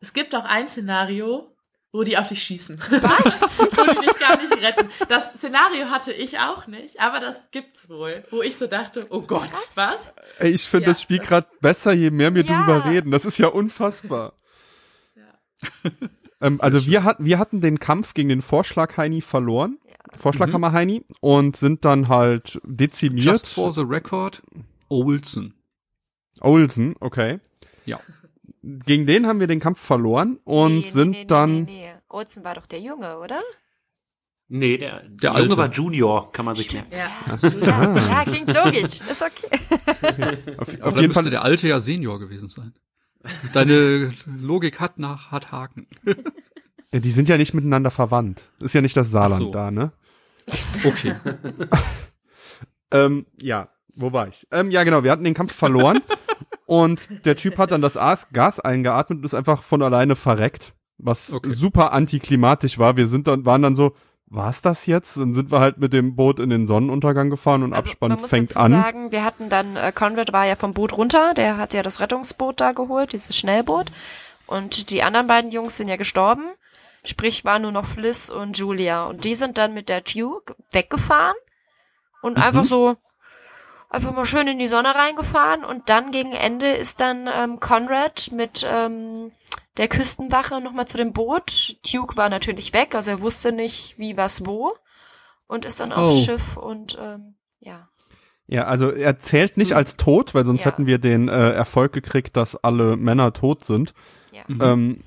es gibt auch ein Szenario, wo die auf dich schießen. Was? wo die dich gar nicht retten. Das Szenario hatte ich auch nicht, aber das gibt's wohl. Wo ich so dachte, oh Gott, was? Ey, ich finde Ja. das Spiel gerade besser, je mehr wir Ja. drüber reden. Das ist ja unfassbar. ähm, also wir hatten, wir hatten den Kampf gegen den Vorschlag Heini verloren. Vorschlaghammer Heini und sind dann halt dezimiert. Just for the record, Olsen. Olsen, okay. Ja. Gegen den haben wir den Kampf verloren und Nee, sind nee, nee, dann Nee, nee. Olsen war doch der Junge, oder? Nee, der, der, Der Junge Alte. war Junior, kann man sich merken. Ja. Ja, ja klingt logisch. Ist okay. auf, auf jeden Fall der Alte ja Senior gewesen sein. Deine Logik hat nach hat Haken. Ja, die sind ja nicht miteinander verwandt. Ist ja nicht das Saarland so. da, ne? Okay. Ähm, ja, wo war ich? Ähm, ja, genau, wir hatten den Kampf verloren und der Typ hat dann das As Gas eingeatmet und ist einfach von alleine verreckt, was Okay. super antiklimatisch war. Wir sind dann, waren dann so, war's das jetzt? Dann sind wir halt mit dem Boot in den Sonnenuntergang gefahren und Abspann Also, man muss fängt dazu an. sagen, wir hatten dann, äh, Conrad war ja vom Boot runter, der hat ja das Rettungsboot da geholt, dieses Schnellboot. Und die anderen beiden Jungs sind ja gestorben. Sprich, war nur noch Fliss und Julia. Und die sind dann mit der Duke weggefahren und einfach so, einfach mal schön in die Sonne reingefahren. Und dann gegen Ende ist dann ähm, Conrad mit ähm, der Küstenwache nochmal zu dem Boot. Duke war natürlich weg, also er wusste nicht, wie, was, wo. Und ist dann aufs Oh. Schiff und ähm, ja. Ja, also er zählt nicht als tot, weil sonst Ja. hätten wir den äh, Erfolg gekriegt, dass alle Männer tot sind. Ja. Ähm,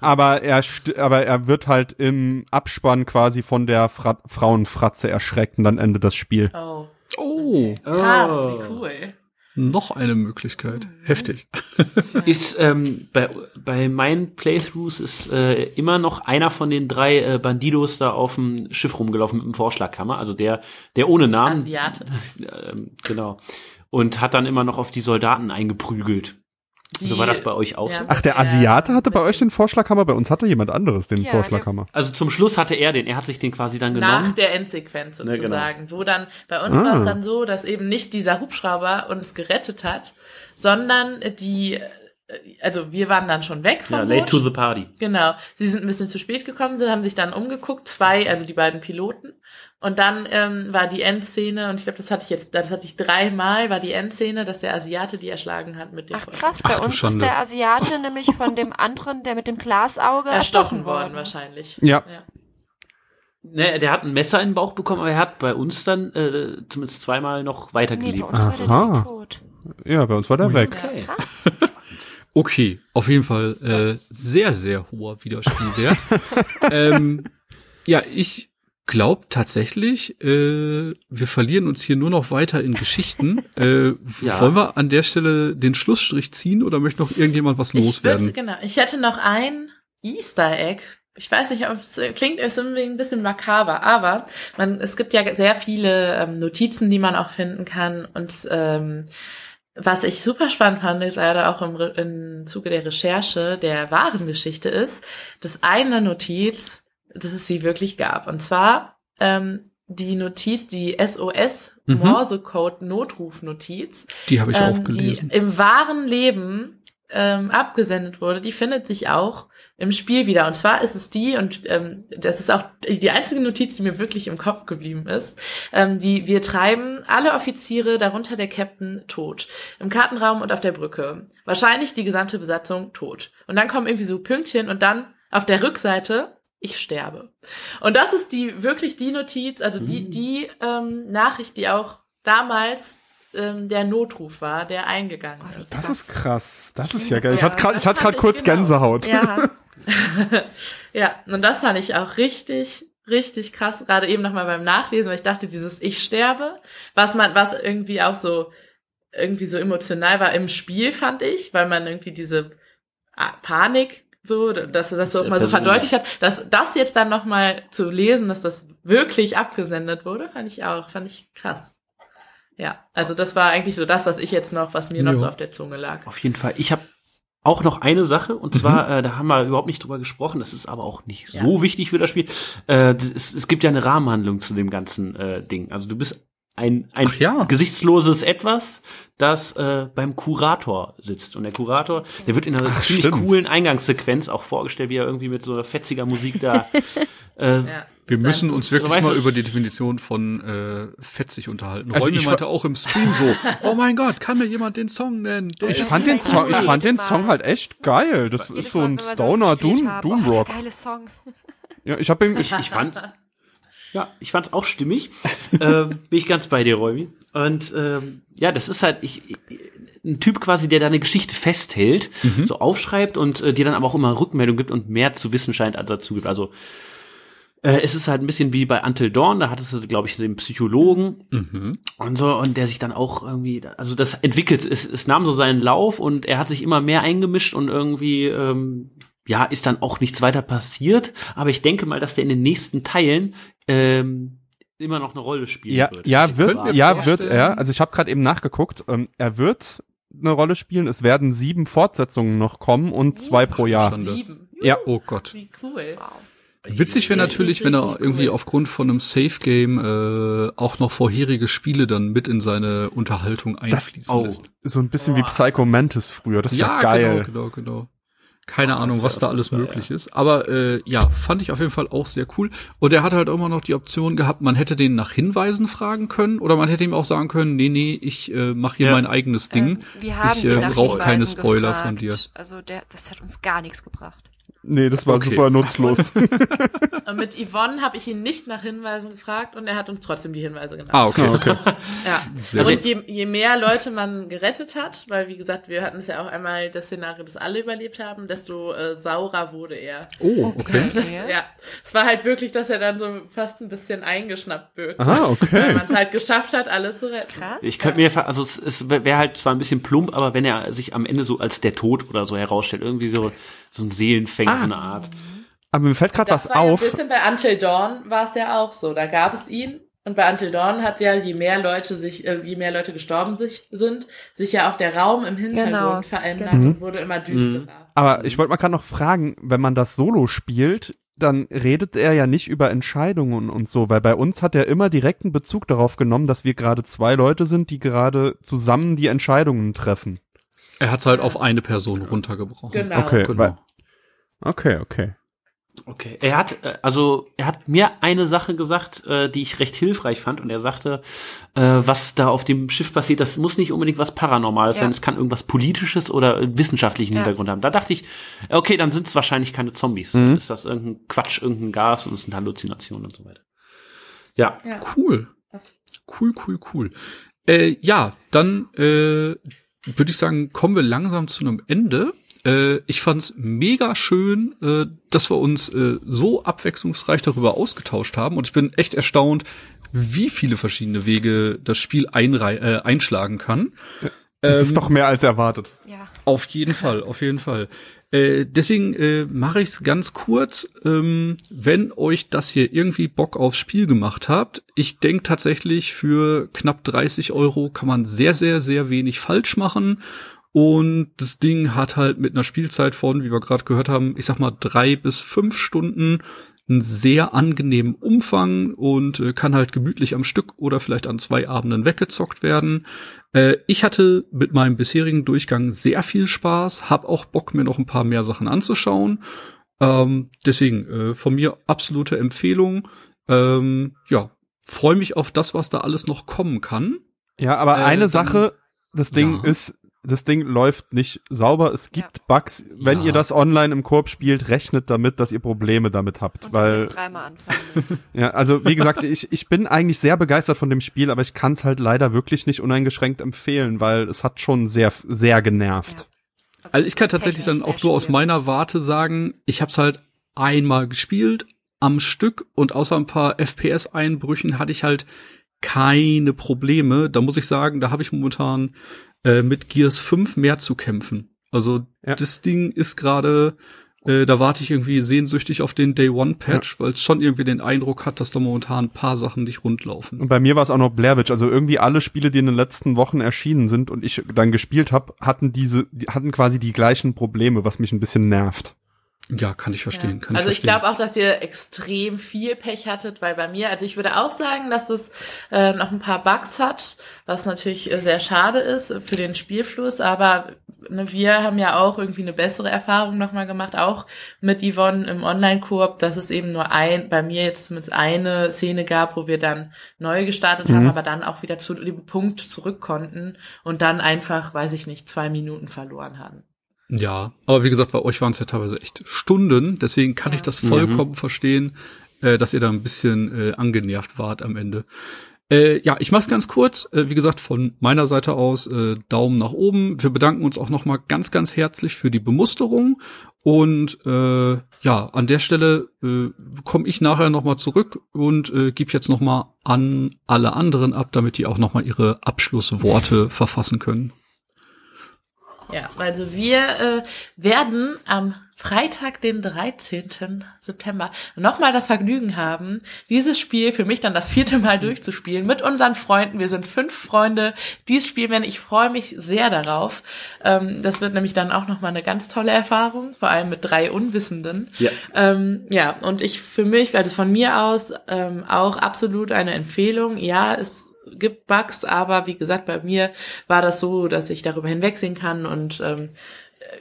aber er aber er wird halt im Abspann quasi von der Fra Frauenfratze erschreckt und dann endet das Spiel. Oh, Oh, krass, wie cool. noch eine Möglichkeit. Heftig. Ist ähm, bei, bei meinen Playthroughs ist äh, immer noch einer von den drei äh, Bandidos da auf dem Schiff rumgelaufen mit dem Vorschlaghammer, also der der ohne Namen, Asiate. ähm, genau, und hat dann immer noch auf die Soldaten eingeprügelt. Die- so war das bei euch auch Ja. so? Ach, der Asiate hatte bei euch den Vorschlaghammer, bei uns hatte jemand anderes den Ja, Vorschlaghammer. Also zum Schluss hatte er den, er hat sich den quasi dann Nach genommen. der Endsequenz genau. sozusagen, wo dann bei uns Ah. war es dann so, dass eben nicht dieser Hubschrauber uns gerettet hat, sondern die also wir waren dann schon weg vom Ja, late Boot. to the party. Genau. Sie sind ein bisschen zu spät gekommen, sie haben sich dann umgeguckt, zwei, also die beiden Piloten. Und dann ähm, war die Endszene, und ich glaube, das hatte ich jetzt, das hatte ich dreimal, war die Endszene, dass der Asiate die erschlagen hat mit dem Ach krass, Ach bei du uns Schande. ist der Asiate nämlich von dem anderen, der mit dem Glasauge erstochen worden wahrscheinlich. Ja. ja. Ne, der hat ein Messer in den Bauch bekommen, aber er hat bei uns dann äh, zumindest zweimal noch Nee, weitergelebt. bei uns war der Aha. tot. Ja, bei uns war der weg. Okay. Krass. Okay, auf jeden Fall äh, sehr, sehr hoher Wiederspielwert. ähm, ja, ich glaube tatsächlich, äh, wir verlieren uns hier nur noch weiter in Geschichten. Äh, Ja. Wollen wir an der Stelle den Schlussstrich ziehen oder möchte noch irgendjemand was Ich loswerden? würde, genau, ich hätte noch ein Easter Egg. Ich weiß nicht, ob es äh, klingt ist irgendwie ein bisschen makaber, aber man, es gibt ja sehr viele ähm, Notizen, die man auch finden kann und ähm, was ich super spannend fand, jetzt leider auch im, im Zuge der Recherche der wahren Geschichte ist, dass eine Notiz, dass es sie wirklich gab. Und zwar ähm, die Notiz, die SOS Mhm. Morse Code Notrufnotiz, Die habe ich auch ähm, gelesen. die im wahren Leben ähm, abgesendet wurde, die findet sich auch im Spiel wieder. Und zwar ist es die, und ähm, das ist auch die einzige Notiz, die mir wirklich im Kopf geblieben ist, ähm, die wir treiben alle Offiziere, darunter der Captain, tot. Im Kartenraum und auf der Brücke. Wahrscheinlich die gesamte Besatzung tot. Und dann kommen irgendwie so Pünktchen und dann auf der Rückseite ich sterbe. Und das ist die wirklich die Notiz, also die die ähm, Nachricht, die auch damals ähm, der Notruf war, der eingegangen Oh, ist. Das ist krass. Das ist ja geil. Ich hatte gerade ich hatte gerade kurz genau. Gänsehaut. Ja. Ja, und das fand ich auch richtig, richtig krass, gerade eben nochmal beim Nachlesen, weil ich dachte, dieses Ich sterbe, was man, was irgendwie auch so, irgendwie so emotional war im Spiel, fand ich, weil man irgendwie diese Panik so, dass das so mal so verdeutlicht hat, dass das jetzt dann nochmal zu lesen, dass das wirklich abgesendet wurde, fand ich auch, fand ich krass. Ja, also das war eigentlich so das, was ich jetzt noch, was mir noch Jo. so auf der Zunge lag. Auf jeden Fall. Ich habe auch noch eine Sache, und zwar, äh, da haben wir überhaupt nicht drüber gesprochen, das ist aber auch nicht Ja. so wichtig für das Spiel. Äh, das ist, es gibt ja eine Rahmenhandlung zu dem ganzen äh, Ding. Also du bist ein, ein ja. gesichtsloses Etwas, das äh, beim Kurator sitzt. Und der Kurator, der wird in einer Ach, ziemlich stimmt. coolen Eingangssequenz auch vorgestellt, wie er irgendwie mit so einer fetziger Musik da äh, Ja. Wir müssen uns wirklich weißt mal du- über die Definition von äh, fetzig unterhalten. Also Räumi ich meinte auch im Stream so, oh mein Gott, kann mir jemand den Song nennen? Der Ich fand den Song, ich fand den. Song halt echt geil. Das ist so ein Stoner Doom. Doom Oh, Rock. der geile Song. Ja, ich habe ihn, ich, ich fand, ja, ich fand's auch stimmig. ähm, bin ich ganz bei dir, Räumi. Und ähm, ja, das ist halt ich, ich, ein Typ quasi, der deine Geschichte festhält, so aufschreibt und äh, dir dann aber auch immer Rückmeldung gibt und mehr zu wissen scheint, als er zugibt. Also äh, es ist halt ein bisschen wie bei Until Dawn, da hattest du, glaube ich, den Psychologen Mhm. und so und der sich dann auch irgendwie, also das entwickelt, es, es nahm so seinen Lauf und er hat sich immer mehr eingemischt und irgendwie ähm, ja ist dann auch nichts weiter passiert, aber ich denke mal, dass der in den nächsten Teilen ähm, immer noch eine Rolle spielen ja, wird. ja, Ich wird, ja, wird er. Also ich habe gerade eben nachgeguckt. Ähm, er wird eine Rolle spielen. Es werden sieben Fortsetzungen noch kommen und zwei pro Jahr. Sieben. Ja. Oh Gott. Wie cool. Witzig wäre natürlich, wenn er irgendwie cool. aufgrund von einem Safe Game äh, auch noch vorherige Spiele dann mit in seine Unterhaltung einfließen oh. lässt. So ein bisschen wie Psycho Mantis früher. Das wäre Ja, geil. genau, genau, genau. Keine Oh, Ahnung, was da alles möglich ist. Aber äh, ja, fand ich auf jeden Fall auch sehr cool. Und er hatte halt immer noch die Option gehabt, man hätte den nach Hinweisen fragen können oder man hätte ihm auch sagen können, nee, nee, ich äh, mache hier Ja. mein eigenes Ding. Ähm, wir haben ich äh, brauche keine Spoiler gefragt. von dir. Also der, das hat uns gar nichts gebracht. Nee, das war Okay. super nutzlos. Und mit Yvonne habe ich ihn nicht nach Hinweisen gefragt und er hat uns trotzdem die Hinweise genannt. Ah, okay. okay. Ja. Sehr und je, je mehr Leute man gerettet hat, weil wie gesagt, wir hatten es ja auch einmal das Szenario, dass alle überlebt haben, desto äh, saurer wurde er. Oh, okay. Das, ja. Es war halt wirklich, dass er dann so fast ein bisschen eingeschnappt wirkt. Aha, Weil okay. man es halt geschafft hat, alles zu retten. Krass. Ich könnte mir, ver- also es, es wäre halt zwar ein bisschen plump, aber wenn er sich am Ende so als der Tod oder so herausstellt, irgendwie so so ein Seelenfänger, Ah. so eine Art. Aber mir fällt gerade was war ja ein auf. bisschen bei Until Dawn war es ja auch so. Da gab es ihn. Und bei Until Dawn hat ja, je mehr Leute sich, äh, je mehr Leute gestorben sich, sind, sich ja auch der Raum im Hintergrund Genau. verändert Mhm. und wurde immer düsterer. Aber ich wollte mal gerade noch fragen, wenn man das Solo spielt, dann redet er ja nicht über Entscheidungen und so, weil bei uns hat er immer direkten Bezug darauf genommen, dass wir gerade zwei Leute sind, die gerade zusammen die Entscheidungen treffen. Er hat's halt auf eine Person runtergebrochen. Genau. Okay, Genau. Okay, okay. Okay. Er hat, äh, also, er hat mir eine Sache gesagt, äh, die ich recht hilfreich fand. Und er sagte, äh, was da auf dem Schiff passiert, das muss nicht unbedingt was Paranormales Ja. sein. Es kann irgendwas Politisches oder wissenschaftlichen Ja. Hintergrund haben. Da dachte ich, okay, dann sind es wahrscheinlich keine Zombies. Mhm. ist das irgendein Quatsch, irgendein Gas und es sind Halluzinationen und so weiter. Ja. Ja. Cool. Cool, cool, cool. Äh, ja, dann äh, würde ich sagen, kommen wir langsam zu einem Ende. Äh, ich fand's mega schön, äh, dass wir uns äh, so abwechslungsreich darüber ausgetauscht haben. Und ich bin echt erstaunt, wie viele verschiedene Wege das Spiel einrei äh, einschlagen kann. Das Ähm, ist doch mehr als erwartet. Ja. Auf jeden Fall, auf jeden Fall. Äh, deswegen äh, mache ich es ganz kurz. Ähm, wenn euch das hier irgendwie Bock aufs Spiel gemacht habt, ich denke tatsächlich, für knapp 30 Euro kann man sehr, sehr, sehr wenig falsch machen. Und das Ding hat halt mit einer Spielzeit von, wie wir gerade gehört haben, ich sag mal drei bis fünf Stunden einen sehr angenehmen Umfang und äh, kann halt gemütlich am Stück oder vielleicht an zwei Abenden weggezockt werden. Äh, ich hatte mit meinem bisherigen Durchgang sehr viel Spaß, hab auch Bock, mir noch ein paar mehr Sachen anzuschauen. Ähm, deswegen äh, von mir absolute Empfehlung. Ähm, ja, freue mich auf das, was da alles noch kommen kann. Ja, aber Äh, eine dann- Sache, das Ding Ja. ist, das Ding läuft nicht sauber. Es gibt Bugs. Wenn Ja. ihr das online im Korb spielt, rechnet damit, dass ihr Probleme damit habt. Und weil, dreimal anfangen müsst. ja, also wie gesagt, ich, ich bin eigentlich sehr begeistert von dem Spiel, aber ich kann es halt leider wirklich nicht uneingeschränkt empfehlen, weil es hat schon sehr, sehr genervt. Also es ich kann tatsächlich dann auch nur aus meiner Warte sagen, ich habe es halt einmal gespielt am Stück und außer ein paar FPS-Einbrüchen hatte ich halt keine Probleme. Da muss ich sagen, da habe ich momentan äh, mit Gears 5 mehr zu kämpfen. Also Ja. das Ding ist gerade, äh, da warte ich irgendwie sehnsüchtig auf den Day One Patch, weil es schon irgendwie den Eindruck hat, dass da momentan ein paar Sachen nicht rund laufen. Und bei mir war es auch noch Blair Witch. Also irgendwie alle Spiele, die in den letzten Wochen erschienen sind und ich dann gespielt habe, hatten diese, die hatten quasi die gleichen Probleme, was mich ein bisschen nervt. Ja, kann ich verstehen. Ja. Kann also ich ich glaube auch, dass ihr extrem viel Pech hattet, weil bei mir, also ich würde auch sagen, dass das äh, noch ein paar Bugs hat, was natürlich äh, sehr schade ist für den Spielfluss, aber ne, wir haben ja auch irgendwie eine bessere Erfahrung nochmal gemacht, auch mit Yvonne im Online-Koop, dass es eben nur ein, bei mir jetzt mit eine Szene gab, wo wir dann neu gestartet haben, aber dann auch wieder zu dem Punkt zurück konnten und dann einfach, weiß ich nicht, zwei Minuten verloren haben. Ja, aber wie gesagt, bei euch waren es ja teilweise echt Stunden, deswegen kann ich das vollkommen verstehen, äh, dass ihr da ein bisschen äh, angenervt wart am Ende. Äh, ja, ich mach's ganz kurz. Äh, wie gesagt, von meiner Seite aus äh, Daumen nach oben. Wir bedanken uns auch noch mal ganz, ganz herzlich für die Bemusterung. Und äh, ja, an der Stelle äh, komme ich nachher noch mal zurück und äh, gebe jetzt noch mal an alle anderen ab, damit die auch noch mal ihre Abschlussworte verfassen können. Ja, also wir äh, werden am Freitag, den 13. September, nochmal das Vergnügen haben, dieses Spiel für mich dann das vierte Mal durchzuspielen mit unseren Freunden. Wir sind fünf Freunde, die es spielen werden. Ich freue mich sehr darauf. Ähm, das wird nämlich dann auch nochmal eine ganz tolle Erfahrung, vor allem mit drei Unwissenden. Ja. Ähm, ja, und ich für mich, also von mir aus, ähm, auch absolut eine Empfehlung. Ja, es gibt Bugs, aber wie gesagt, bei mir war das so, dass ich darüber hinwegsehen kann und ähm,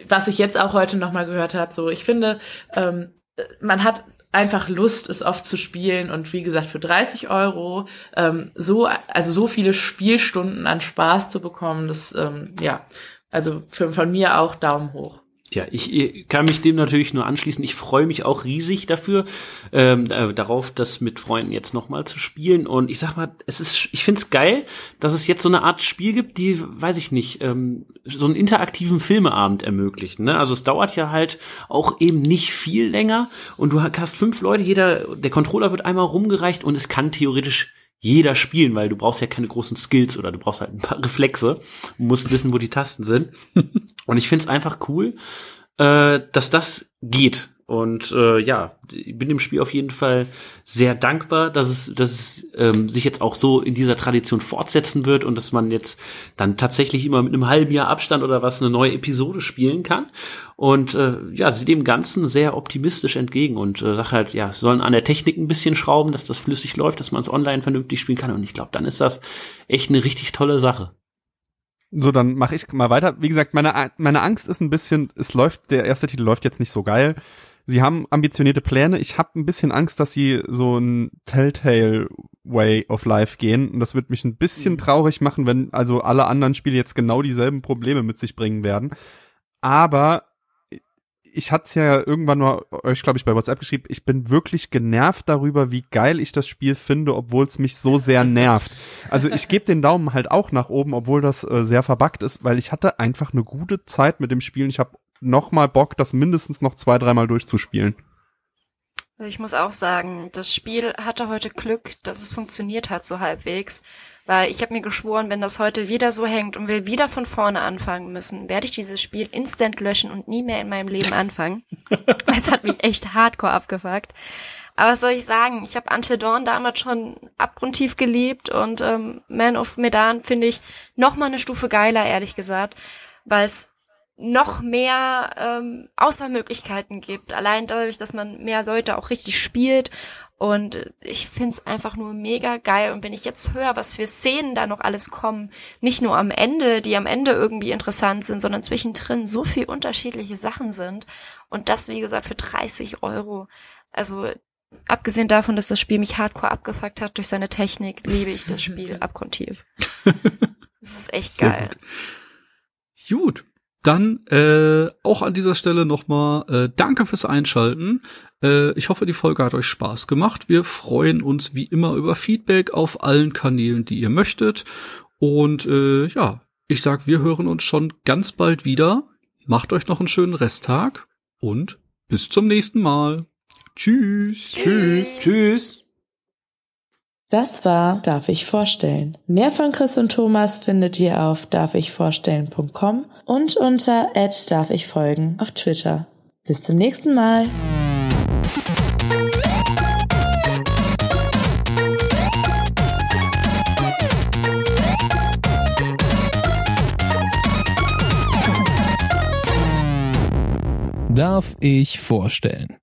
was ich jetzt auch heute nochmal gehört habe, so ich finde, ähm, man hat einfach Lust, es oft zu spielen und wie gesagt, für 30 Euro ähm, so, also so viele Spielstunden an Spaß zu bekommen, das, ähm, ja, also für, von mir auch Daumen hoch. Tja, ich äh, kann mich dem natürlich nur anschließen. Ich freue mich auch riesig dafür, ähm, äh, darauf, das mit Freunden jetzt nochmal zu spielen. Und ich sag mal, es ist, ich find's geil, dass es jetzt so eine Art Spiel gibt, die, weiß ich nicht, ähm, so einen interaktiven Filmeabend ermöglicht. Ne? Also es dauert ja halt auch eben nicht viel länger und du hast fünf Leute, jeder, der Controller wird einmal rumgereicht und es kann theoretisch jeder spielen, weil du brauchst ja keine großen Skills oder du brauchst halt ein paar Reflexe und musst wissen, wo die Tasten sind. und ich find's einfach cool, äh, dass das geht. Und äh, ja, ich bin dem Spiel auf jeden Fall sehr dankbar, dass es, dass es ähm, sich jetzt auch so in dieser Tradition fortsetzen wird und dass man jetzt dann tatsächlich immer mit einem halben Jahr Abstand oder was eine neue Episode spielen kann. Und äh, ja, sie dem Ganzen sehr optimistisch entgegen und äh, sag halt, ja, sollen an der Technik ein bisschen schrauben, dass das flüssig läuft, dass man es online vernünftig spielen kann. Und ich glaube, dann ist das echt eine richtig tolle Sache. So, dann mache ich mal weiter. Wie gesagt, meine, meine Angst ist ein bisschen, es läuft, der erste Titel läuft jetzt nicht so geil. Sie haben ambitionierte Pläne. Ich habe ein bisschen Angst, dass sie so ein Telltale Way of Life gehen. Und das wird mich ein bisschen Mhm. traurig machen, wenn also alle anderen Spiele jetzt genau dieselben Probleme mit sich bringen werden. Aber ich hatte es ja irgendwann nur euch, glaube ich, bei WhatsApp geschrieben, ich bin wirklich genervt darüber, wie geil ich das Spiel finde, obwohl es mich so sehr nervt. Also ich gebe den Daumen halt auch nach oben, obwohl das äh, sehr verbuggt ist, weil ich hatte einfach eine gute Zeit mit dem Spiel. Ich habe noch mal Bock, das mindestens noch zwei, dreimal durchzuspielen. Also Ich muss auch sagen, das Spiel hatte heute Glück, dass es funktioniert hat so halbwegs. Weil ich habe mir geschworen, wenn das heute wieder so hängt und wir wieder von vorne anfangen müssen, werde ich dieses Spiel instant löschen und nie mehr in meinem Leben anfangen. Es hat mich echt hardcore abgefuckt. Aber was soll ich sagen? Ich habe Until Dawn damals schon abgrundtief geliebt und ähm, Man of Medan finde ich noch mal eine Stufe geiler, ehrlich gesagt, weil es noch mehr ähm, Außermöglichkeiten gibt. Allein dadurch, dass man mehr Leute auch richtig spielt. Und ich find's einfach nur mega geil. Und wenn ich jetzt höre, was für Szenen da noch alles kommen, nicht nur am Ende, die am Ende irgendwie interessant sind, sondern zwischendrin so viel unterschiedliche Sachen sind. Und das, wie gesagt, für 30 Euro. Also abgesehen davon, dass das Spiel mich hardcore abgefuckt hat durch seine Technik, liebe ich das Spiel abgrundtief. Das ist echt Sehr geil. Gut. Dann äh, auch an dieser Stelle nochmal äh, danke fürs Einschalten. Äh, ich hoffe, die Folge hat euch Spaß gemacht. Wir freuen uns wie immer über Feedback auf allen Kanälen, die ihr möchtet. Und äh, ja, ich sag, wir hören uns schon ganz bald wieder. Macht euch noch einen schönen Resttag und bis zum nächsten Mal. Tschüss. Tschüss. Tschüss. Das war Darf ich vorstellen. Mehr von Chris und Thomas findet ihr auf darfichvorstellen.com und unter darf ich folgen auf Twitter. Bis zum nächsten Mal. Darf ich vorstellen?